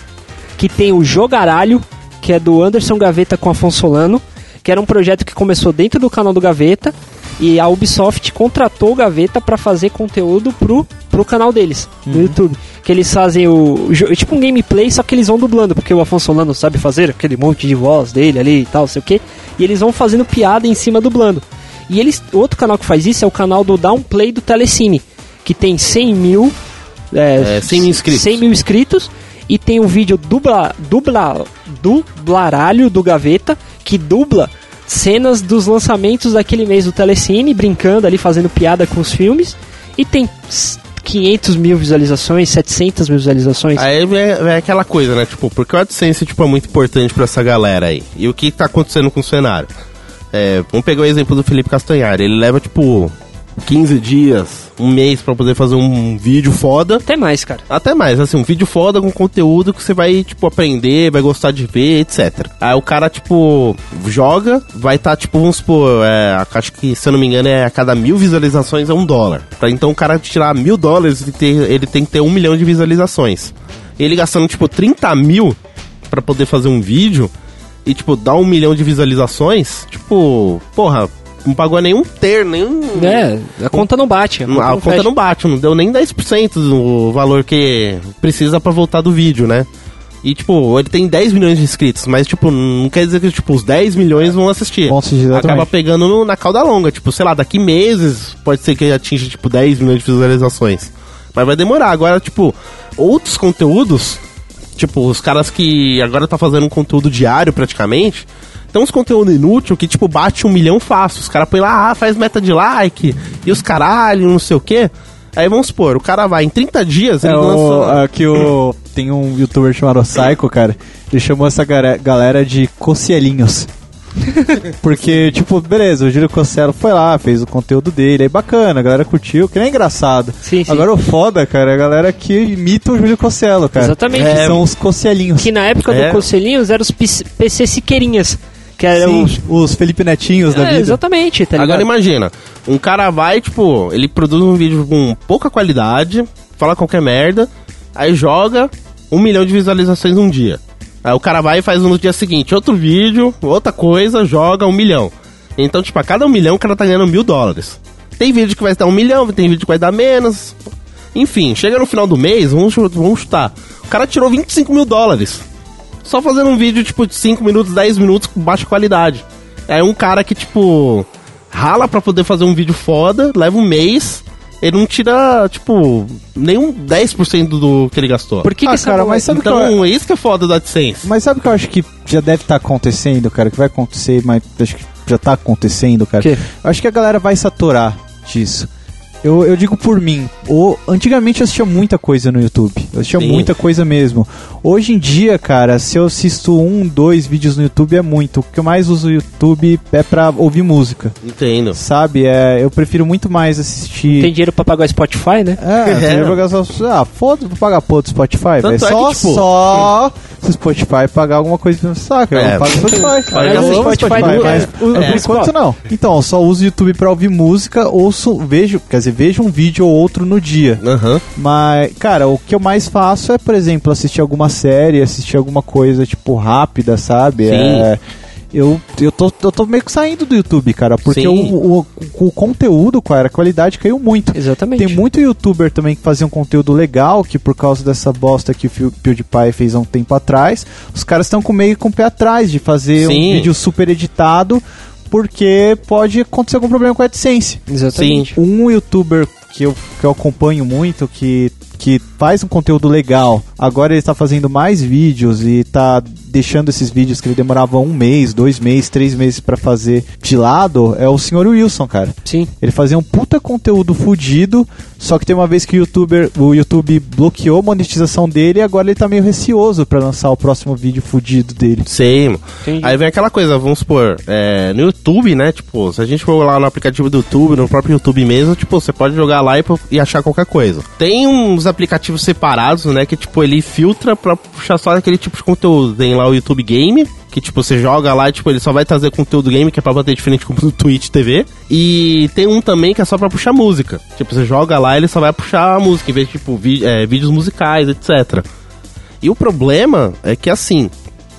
que tem o Jogaralho, que é do Anderson Gaveta com Afonso Solano, que era um projeto que começou dentro do canal do Gaveta, e a Ubisoft contratou o Gaveta para fazer conteúdo pro, pro canal deles, no YouTube. Que eles fazem o. jo- Tipo um gameplay, só que eles vão dublando, porque o Afonso Solano sabe fazer aquele monte de voz dele ali e tal, sei o quê. E eles vão fazendo piada em cima dublando. E eles. Outro canal que faz isso é o canal do Downplay do Telecine, que tem 100 mil. É, É, 100 mil inscritos. 100 mil inscritos. E tem um vídeo dubla, dubla, dublaralho do Gaveta, que dubla cenas dos lançamentos daquele mês do Telecine, brincando ali, fazendo piada com os filmes. E tem s- 500 mil visualizações, 700 mil visualizações. Aí vem, vem aquela coisa, né? Tipo, porque o AdSense tipo, é muito importante pra essa galera aí. E o que tá acontecendo com o cenário? É, vamos pegar o exemplo do Felipe Castanhari. Ele leva, tipo, 15 dias, um mês pra poder fazer um vídeo foda. Até mais, cara. Até mais, assim, um vídeo foda com conteúdo que você vai, tipo, aprender, vai gostar de ver, etc. Aí o cara, tipo, joga, vai tá, tipo, vamos supor, é, acho que, se eu não me engano, é a cada mil visualizações é um dólar. Pra então o cara tirar mil dólares, ele, ter, ele tem que ter um milhão de visualizações. Ele gastando, tipo, 30 mil pra poder fazer um vídeo e, tipo, dar um milhão de visualizações, tipo, porra, não pagou nenhum ter, nenhum... É, a conta não bate. A conta, A não conta fecha. não bate, não deu nem 10% do valor que precisa pra voltar do vídeo, né? E, tipo, ele tem 10 milhões de inscritos, mas, tipo, não quer dizer que, tipo, os 10 milhões vão assistir. Vão assistir. Acaba pegando no- na cauda longa. Tipo, sei lá, daqui meses pode ser que atinja, tipo, 10 milhões de visualizações. Mas vai demorar. Agora, tipo, outros conteúdos, tipo, os caras que agora tá fazendo um conteúdo diário praticamente, tem uns conteúdo inútil que, tipo, bate um milhão fácil. Os caras põem lá, ah, faz meta de like, e os caralho, não sei o quê. Aí vamos supor, o cara vai em 30 dias, É, ele o, lança. aqui o, tem um youtuber chamado Psycho, cara. Ele chamou essa galera de cocielinhos. (laughs) Porque, tipo, beleza, o Júlio Cosselo foi lá, fez o conteúdo dele, aí bacana, a galera curtiu, que nem é engraçado. Sim, sim. Agora o foda, cara, é a galera que imita o Júlio Cosselo, cara. Exatamente. Que É. são os cocielinhos. Que na época É. do Conselhinhos eram os PC Siqueirinhas. Que eram Sim, os. os Felipe Netinhos da É, vida. exatamente, tá ligado? Agora imagina, um cara vai, tipo, ele produz um vídeo com pouca qualidade, fala qualquer merda, aí joga um milhão de visualizações num dia. Aí o cara vai e faz no dia seguinte outro vídeo, outra coisa, joga um milhão. Então, tipo, a cada um milhão o cara tá ganhando mil dólares. Tem vídeo que vai dar um milhão, tem vídeo que vai dar menos. Enfim, chega no final do mês, vamos, vamos chutar. O cara tirou 25 mil dólares. Só fazendo um vídeo, tipo, de 5 minutos, 10 minutos com baixa qualidade. É um cara que, tipo, rala pra poder fazer um vídeo foda, leva um mês, ele não tira, tipo, nenhum 10% do que ele gastou. Por que, Ah, que cara, mas sabe que eu- então, é isso que é foda do AdSense. Mas sabe o que eu acho que já deve estar acontecendo, cara? Que vai acontecer, mas acho que já tá acontecendo, cara. Quê? Eu acho que a galera vai saturar disso. Eu, eu digo por mim. O, antigamente eu assistia muita coisa no YouTube. Eu assistia Sim. muita coisa mesmo. Hoje em dia, cara, se eu assisto um, dois vídeos no YouTube é muito. O que eu mais uso o YouTube é pra ouvir música. Entendo. Sabe? É, eu prefiro muito mais assistir. Tem dinheiro pra pagar o Spotify, né? É, É. tem jogar só. Ah, foda, vou pagar pô do Spotify, Tanto velho. é Só, que, tipo, só se o Spotify pagar alguma coisa pra saca. É. Eu pago o Spotify. (laughs) Paga o Spotify, Spotify, não mas é. por É. enquanto não. Então, eu só uso o YouTube pra ouvir música, ouço, vejo, quer dizer, vejo um vídeo ou outro no dia. Aham. Mas, cara, o que eu mais faço é, por exemplo, assistir alguma série, assistir alguma coisa, tipo, rápida, sabe? Sim. É, eu, eu, tô, eu tô meio que saindo do YouTube, cara, porque o, o, o conteúdo, cara, a qualidade caiu muito. Exatamente. Tem muito youtuber também que fazia um conteúdo legal, que por causa dessa bosta que o PewDiePie fez há um tempo atrás, os caras estão com meio com o pé atrás de fazer Sim. um vídeo super editado, porque pode acontecer algum problema com a AdSense. Exatamente. Um youtuber que eu, que eu acompanho muito, que, que faz um conteúdo legal, agora ele tá fazendo mais vídeos e tá deixando esses vídeos que ele demorava um mês, dois meses, três meses pra fazer de lado, é o senhor Wilson, cara. Sim. Ele fazia um puta conteúdo fudido, só que tem uma vez que o, YouTuber, o YouTube bloqueou a monetização dele e agora ele tá meio receoso pra lançar o próximo vídeo fudido dele. Sei, mano. Entendi. Aí vem aquela coisa, vamos supor, é, no YouTube, né? Tipo, se a gente for lá no aplicativo do YouTube, no próprio YouTube mesmo, tipo, você pode jogar lá e, e achar qualquer coisa. Tem uns aplicativos separados, né? Que, tipo, ele filtra pra puxar só aquele tipo de conteúdo. Tem lá o YouTube Game, que tipo, você joga lá e tipo, ele só vai trazer conteúdo game, que é pra bater diferente como do (laughs) Twitch TV. E tem um também que é só pra puxar música. Tipo, você joga lá ele só vai puxar a música, em vez de tipo, é, vídeos musicais, etc. E o problema é que assim,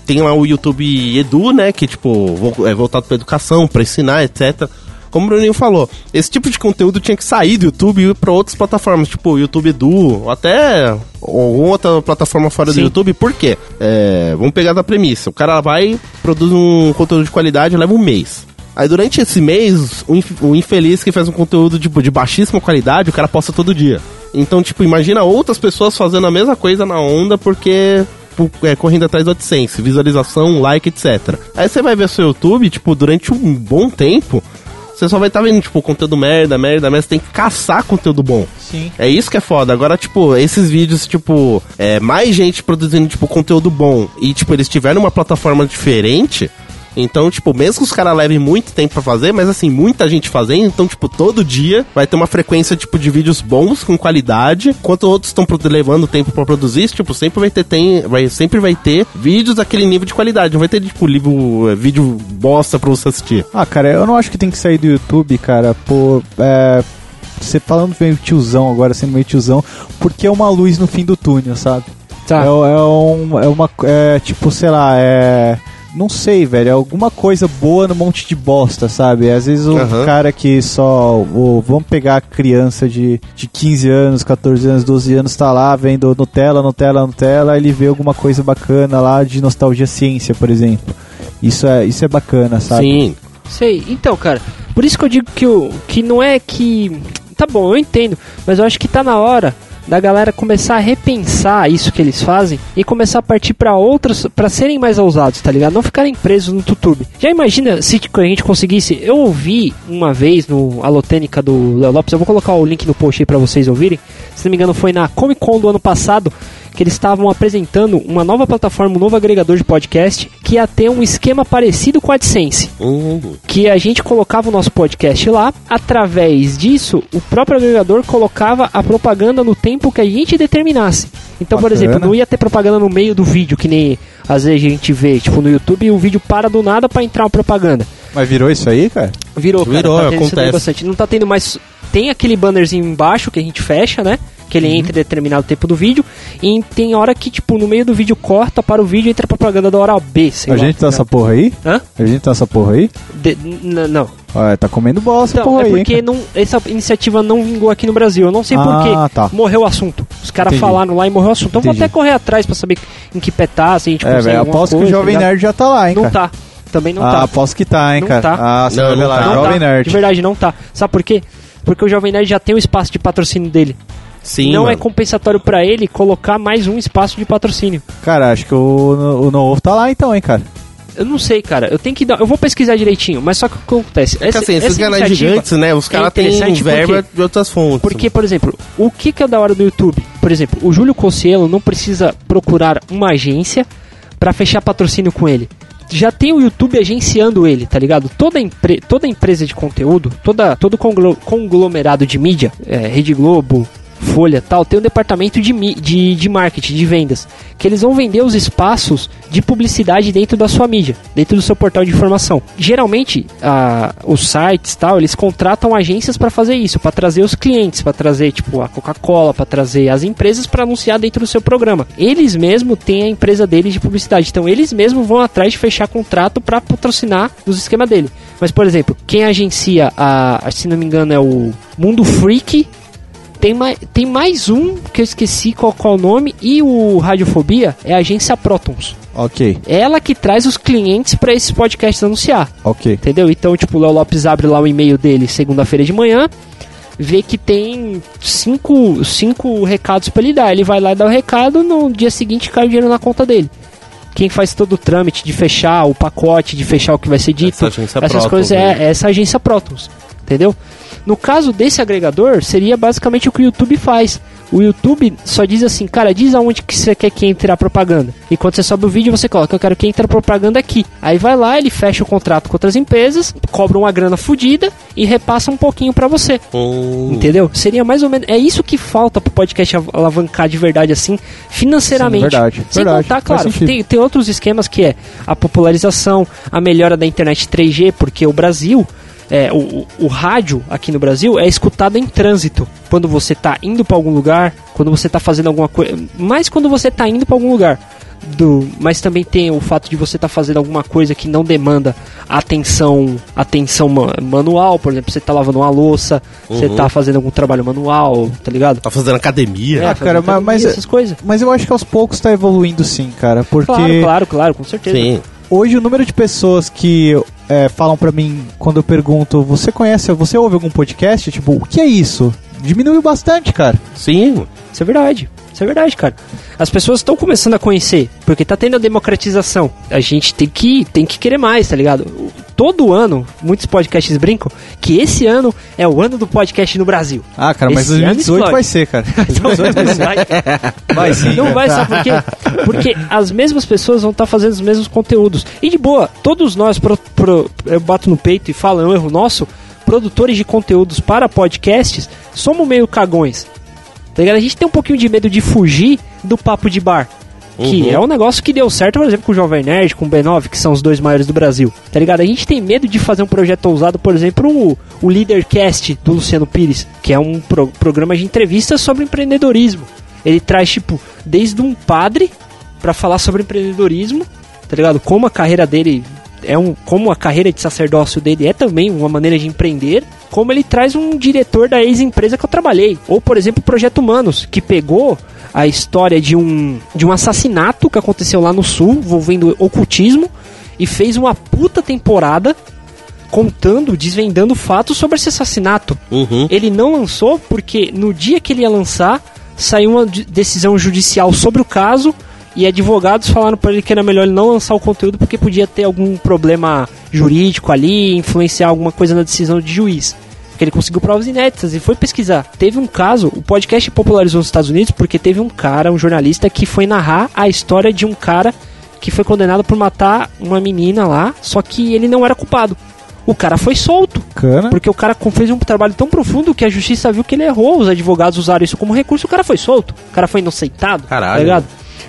tem lá o YouTube Edu, né, que tipo, é voltado pra educação, pra ensinar, etc. Como o Bruninho falou, esse tipo de conteúdo tinha que sair do YouTube e ir pra outras plataformas, tipo o YouTube Edu, ou até alguma outra plataforma fora do Sim. YouTube. Por quê? É, vamos pegar da premissa. O cara vai, produz um conteúdo de qualidade, leva um mês. Aí durante esse mês, o, inf- o infeliz que faz um conteúdo tipo, de baixíssima qualidade, o cara posta todo dia. Então, tipo, imagina outras pessoas fazendo a mesma coisa na onda porque é, correndo atrás do AdSense, visualização, like, etc. Aí você vai ver seu YouTube, tipo, durante um bom tempo, você só vai estar vendo, tipo, conteúdo merda, merda, merda, você tem que caçar conteúdo bom. Sim. É isso que é foda. Agora, tipo, esses vídeos, tipo, é, mais gente produzindo, tipo, conteúdo bom e, tipo, eles tiveram uma plataforma diferente. Então, tipo, mesmo que os caras levem muito tempo pra fazer, mas assim, muita gente fazendo, então, tipo, todo dia vai ter uma frequência, tipo, de vídeos bons, com qualidade, enquanto outros estão levando tempo pra produzir, tipo, sempre vai ter, tem, vai, sempre vai ter vídeos daquele nível de qualidade, não vai ter, tipo, livro, é, vídeo bosta pra você assistir. Ah, cara, eu não acho que tem que sair do YouTube, cara, por. É, você falando meio tiozão agora, sendo meio tiozão, porque é uma luz no fim do túnel, sabe? Tá. É, é um, é uma. É, tipo, sei lá, é. Não sei, velho. É alguma coisa boa no monte de bosta, sabe? Às vezes o Aham. cara que só. O, vamos pegar a criança de, de 15 anos, 14 anos, 12 anos, tá lá vendo Nutella, Nutella, Nutella, ele vê alguma coisa bacana lá de nostalgia ciência, por exemplo. Isso é, isso é bacana, sabe? Sim. Sei. Então, cara, por isso que eu digo que, o, que não é que. Tá bom, eu entendo, mas eu acho que tá na hora da galera começar a repensar isso que eles fazem e começar a partir pra outros, pra serem mais ousados, tá ligado? Não ficarem presos no YouTube. Já imagina se tipo, a gente conseguisse. Eu ouvi uma vez no Alotênica do Léo Lopes, eu vou colocar o link no post aí pra vocês ouvirem. Se não me engano, foi na Comic Con do ano passado que eles estavam apresentando uma nova plataforma, um novo agregador de podcast que ia ter um esquema parecido com a AdSense Hum, que a gente colocava o nosso podcast lá, através disso, o próprio agregador colocava a propaganda no tempo que a gente determinasse. Então, por Bacana. exemplo, não ia ter propaganda no meio do vídeo, que nem às vezes a gente vê, tipo, no YouTube, o vídeo para do nada pra entrar uma propaganda. Mas virou isso aí, cara? Virou, cara, Virou, tá acontece. bastante. Não tá tendo mais. Tem aquele bannerzinho embaixo que a gente fecha, né? Que ele entra em determinado tempo do vídeo. E tem hora que, tipo, no meio do vídeo corta para o vídeo e entra a propaganda da hora B. Sei a lá, gente tá tá essa porra aí? Hã? A gente tá essa porra aí? De- não. Olha, tá comendo bola essa Então, porra é aí. hein, porque não, essa iniciativa não vingou aqui no Brasil. Eu não sei Ah, por tá. Morreu o assunto. Os caras falaram lá e morreu o assunto. Então vou Entendi. até correr atrás pra saber em que petar, se a gente É, consegue alguma aposto que o coisa, Jovem tá? Nerd já tá lá, hein, Não cara? tá. Também não ah, tá. aposto que tá, hein, Não cara. tá. Ah, você Não, vai ver não lá, tá. Não Jovem tá. Nerd. De verdade, não tá. Sabe por quê? Porque o Jovem Nerd já tem o espaço de patrocínio dele. Sim, não é mano. compensatório pra ele colocar mais um espaço de patrocínio. Cara, acho que o, o No Ovo tá lá então, hein, cara. Eu não sei, cara. Eu tenho que dar. Eu vou pesquisar direitinho, mas só que o que acontece? É que assim, esses canais gigantes, né? Os é caras têm interessante por verba de outras fontes. Porque, por exemplo, o que, que é da hora do YouTube? Por exemplo, o Júlio Cossielo não precisa procurar uma agência pra fechar patrocínio com ele. Já tem o YouTube agenciando ele, tá ligado? Toda, empre toda empresa de conteúdo, toda, todo conglo- conglomerado de mídia, é, Rede Globo, Folha tal, tem um departamento de, de, de marketing, de vendas, que eles vão vender os espaços de publicidade dentro da sua mídia, dentro do seu portal de informação. Geralmente, a- os sites tal, eles contratam agências para fazer isso, para trazer os clientes, para trazer tipo a Coca-Cola, para trazer as empresas para anunciar dentro do seu programa. Eles mesmo têm a empresa deles de publicidade, então eles mesmos vão atrás de fechar contrato para patrocinar nos esquemas dele. Mas por exemplo, quem agencia a, se não me engano é o Mundo Freak tem, mais, tem mais um que eu esqueci qual, qual é o nome. E o Radiofobia é a agência Protons. Ok, ela que traz os clientes para esses podcasts anunciar. ok. Entendeu? Então, tipo, o Léo Lopes abre lá o e-mail dele segunda-feira de manhã. vê que tem cinco, cinco recados pra ele dar. Ele vai lá e dá o recado, no dia seguinte cai o dinheiro na conta dele. Quem faz todo o trâmite de fechar o pacote, de fechar o que vai ser dito, Essa agência essas Proton, coisas é, é essa agência Protos, entendeu? No caso desse agregador, seria basicamente o que o YouTube faz. O YouTube só diz assim, cara, diz aonde que você quer que entre a propaganda. E quando você sobe o vídeo, você coloca, eu quero que entre a propaganda aqui. Aí vai lá, ele fecha o contrato com outras empresas, cobra uma grana fodida e repassa um pouquinho pra você. Hum, Entendeu? Seria mais ou menos. É isso que falta pro podcast av- alavancar de verdade, assim, financeiramente. Sim, verdade, Sem verdade, contar, claro, tem, tem outros esquemas que é a popularização, a melhora da internet 3G, porque o Brasil. É, o, o, rádio aqui no Brasil é escutado em trânsito. Quando você tá indo pra algum lugar, quando você tá fazendo alguma coisa. Mais quando você tá indo pra algum lugar. Do, mas também tem o fato de você estar fazendo alguma coisa que não demanda atenção atenção ma- manual, por exemplo, você tá lavando uma louça, você Uhum. tá fazendo algum trabalho manual, tá ligado? Tá fazendo academia. É, Ah, cara, fazendo mas- mas- academia, essas coisas. Mas eu acho que aos poucos tá evoluindo sim, cara. Porque Claro, claro, claro, com certeza. Sim. hoje o número de pessoas que é, falam pra mim quando eu pergunto, você conhece, você ouve algum podcast? Tipo, o que é isso? Diminuiu bastante, cara. Sim. Isso é verdade. Isso é verdade, cara. As pessoas estão começando a conhecer, porque tá tendo a democratização. A gente tem que, tem que querer mais, tá ligado? Todo ano, muitos podcasts brincam que esse ano é o ano do podcast no Brasil. Ah, cara, mas Esse ano 2018 explode. vai ser, cara. (laughs) Não vai. (laughs) Vai sim. Não vai, sabe por quê? Porque as mesmas pessoas vão estar fazendo os mesmos conteúdos. E de boa, todos nós, pro- pro- eu bato no peito e falo, é um erro nosso, produtores de conteúdos para podcasts, somos meio cagões. Tá ligado? A gente tem um pouquinho de medo de fugir do papo de bar. Que Uhum. é um negócio que deu certo, por exemplo, com o Jovem Nerd, com o B9, que são os dois maiores do Brasil. Tá ligado? A gente tem medo de fazer um projeto ousado, por exemplo, o, o Leadercast do Luciano Pires, que é um pro- programa de entrevistas sobre empreendedorismo. Ele traz, tipo, desde um padre pra falar sobre empreendedorismo, tá ligado? Como a carreira dele é um. Como a carreira de sacerdócio dele é também uma maneira de empreender. Como ele traz um diretor da ex-empresa que eu trabalhei. Ou, por exemplo, o Projeto Humanos, que pegou a história de um, de um assassinato que aconteceu lá no sul, envolvendo ocultismo, e fez uma puta temporada contando, desvendando fatos sobre esse assassinato. Uhum. Ele não lançou porque no dia que ele ia lançar, saiu uma de- decisão judicial sobre o caso e advogados falaram para ele que era melhor ele não lançar o conteúdo porque podia ter algum problema jurídico ali, influenciar alguma coisa na decisão de juiz. Porque ele conseguiu provas inéditas e foi pesquisar. Teve um caso, o podcast popularizou nos Estados Unidos porque teve um cara, um jornalista, que foi narrar a história de um cara que foi condenado por matar uma menina lá, só que ele não era culpado. O cara foi solto. Porque o cara fez um trabalho tão profundo que a justiça viu que ele errou. Os advogados usaram isso como recurso, o cara foi solto. O cara foi inocentado. Caralho. Tá ligado?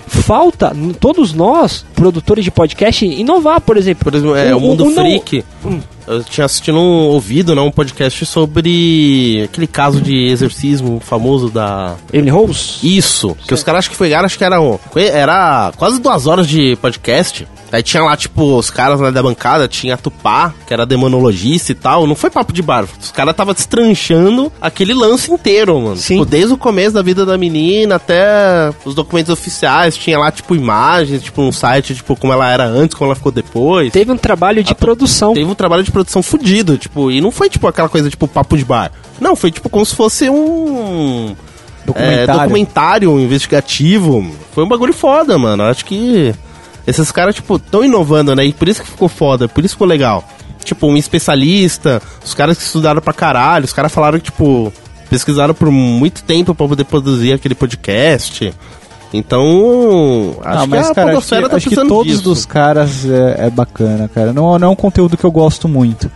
Falta, todos nós, produtores de podcast, inovar, por exemplo. Por exemplo, é, o, O- Mundo o não- Freak. Hum. Eu tinha assistido um ouvido, né, um podcast sobre aquele caso de exorcismo famoso da. Emily Rose? Isso, que os caras acho que foi, acho que era, um- era quase duas horas de podcast. Aí tinha lá, tipo, os caras lá da bancada, tinha a Tupá, que era demonologista e tal. Não foi papo de bar. Os caras tava destranchando aquele lance inteiro, mano. Sim. Tipo, desde o começo da vida da menina até os documentos oficiais. Tinha lá, tipo, imagens, tipo, um site, tipo, como ela era antes, como ela ficou depois. Teve um trabalho de A- produção. Teve um trabalho de produção fudido, tipo, e não foi tipo aquela coisa tipo papo de bar. Não, foi tipo como se fosse um Documentário. é, documentário investigativo. Foi um bagulho foda, mano. Acho que esses caras, tipo, tão inovando, né? E por isso que ficou foda, por isso ficou legal. Tipo, um especialista, os caras que estudaram pra caralho, os caras falaram que, tipo, pesquisaram por muito tempo pra poder produzir aquele podcast. Então, acho Ah, mas, que a cara, acho que, podosfera tá acho que todos disso. dos caras é, é bacana, cara. Não, não é um conteúdo que eu gosto muito.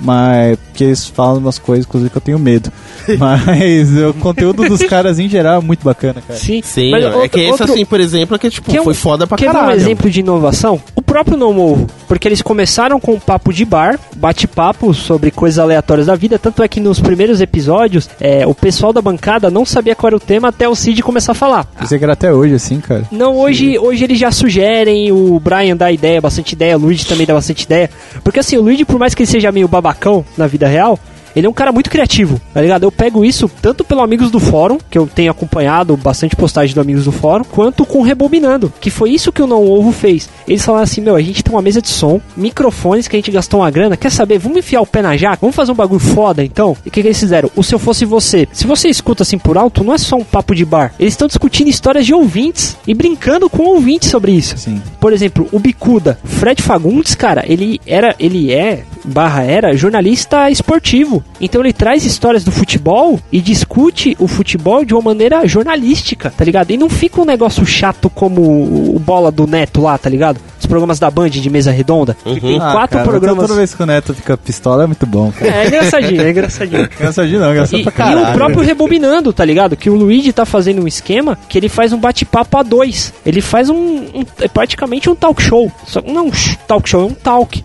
Mas, porque eles falam umas coisas, inclusive, que eu tenho medo. (laughs) Mas o conteúdo dos (laughs) caras, em geral, é muito bacana, cara. Sim, Sim, Mas é outro- que esse, outro- assim, por exemplo, é que, tipo, Quer um- foi foda pra Quer ver caralho. um exemplo de inovação? O próprio Não Morro. Porque eles começaram com um papo de bar, bate-papo sobre coisas aleatórias da vida. Tanto é que nos primeiros episódios, é, o pessoal da bancada não sabia qual era o tema até o Cid começar a falar. Pensei que era até hoje, assim, cara. Não, hoje, hoje eles já sugerem, o Brian dá ideia, bastante ideia, o Luigi também dá bastante ideia. Porque assim, o Luigi, por mais que ele seja meio babacão na vida real, Ele é um cara muito criativo, tá ligado? Eu pego isso tanto pelo Amigos do Fórum, que eu tenho acompanhado bastante postagem do Amigos do Fórum, quanto com Rebobinando, que foi isso que o Não Ovo fez. Eles falaram assim: meu, a gente tem uma mesa de som, microfones que a gente gastou uma grana, quer saber? Vamos enfiar o pé na jaca? Vamos fazer um bagulho foda então? E o que, que eles fizeram? O Se Eu Fosse Você. Se você escuta assim por alto, não é só um papo de bar. Eles estão discutindo histórias de ouvintes e brincando com ouvintes sobre isso. Sim. Por exemplo, o Bicuda, Fred Fagundes, cara, ele era, ele é, barra era, jornalista esportivo. Então ele traz histórias do futebol e discute o futebol de uma maneira jornalística, tá ligado? E não fica um negócio chato como o bola do Neto lá, tá ligado? Os programas da Band de mesa redonda. que tem Ah, quatro cara, programas. Toda vez que o Neto fica pistola é muito bom, cara. É, é engraçadinho, é engraçadinho. (laughs) Engraçadinho não, engraçado E, pra e caralho. o próprio Rebobinando, tá ligado? Que o Luigi tá fazendo um esquema que ele faz um bate-papo a dois. Ele faz um, um- é praticamente um talk show. Só, não um talk show, é um talk.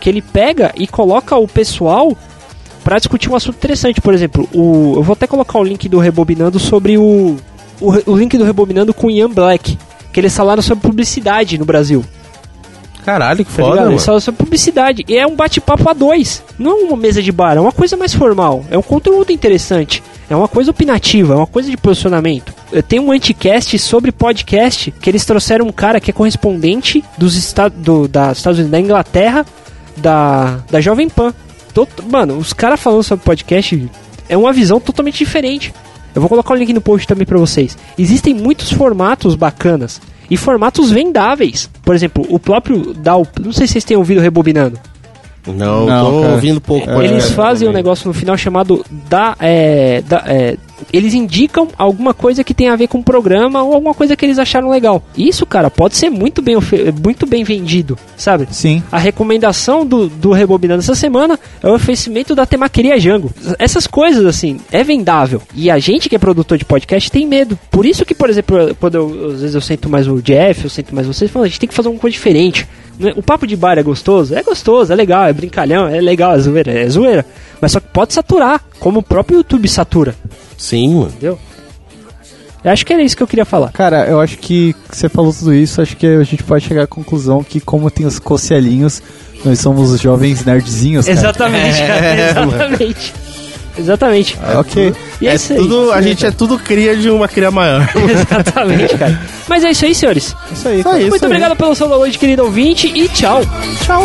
Que ele pega e coloca o pessoal pra discutir um assunto interessante. Por exemplo, o, eu vou até colocar o link do Rebobinando sobre o, o, o link do Rebobinando com o Ian Black. Que eles falaram sobre publicidade no Brasil. Caralho, que Tá foda. Eles falam sobre publicidade. E é um bate-papo a dois. Não é uma mesa de bar, é uma coisa mais formal. É um conteúdo interessante. É uma coisa opinativa, é uma coisa de posicionamento. Eu tenho um anticast sobre podcast que eles trouxeram um cara que é correspondente dos esta do, da Estados Unidos, da Inglaterra, da, da Jovem Pan. Mano, os caras falando sobre podcast é uma visão totalmente diferente. Eu vou colocar o link no post também pra vocês. Existem muitos formatos bacanas e formatos vendáveis. Por exemplo, o próprio Dal, não sei se vocês têm ouvido rebobinando. Não, Não, tô cara. ouvindo pouco. É, Eles fazem um também. negócio no final chamado da, é, da é, eles indicam alguma coisa que tem a ver com o programa ou alguma coisa que eles acharam legal. Isso, cara, pode ser muito bem, muito bem vendido, sabe? Sim. A recomendação do, do Rebobinando essa semana é o oferecimento da Temaqueria Jango. Essas coisas, assim, é vendável. E a gente que é produtor de podcast tem medo. Por isso que, por exemplo, quando eu, às vezes eu sento mais o Jeff, eu sento mais vocês, falando, a gente tem que fazer uma coisa diferente. Não é- O papo de bar é gostoso? É gostoso, é legal, é brincalhão, é legal, é zoeira, é zoeira. Mas só que pode saturar, como o próprio YouTube satura, Sim, mano. entendeu? Eu acho que era isso que eu queria falar. Cara, eu acho que você falou tudo isso, acho que a gente pode chegar à conclusão que como tem os cocelinhos, nós somos os jovens nerdzinhos, cara. Exatamente, cara, (laughs) exatamente. Exatamente. Ah, Ok. E é, É isso aí. tudo, a gente é tudo cria de uma cria maior. (laughs) Exatamente, cara. Mas é isso aí, senhores. Isso aí, Só cara. isso. Muito aí. obrigado pelo seu download, querido ouvinte, e tchau. Tchau.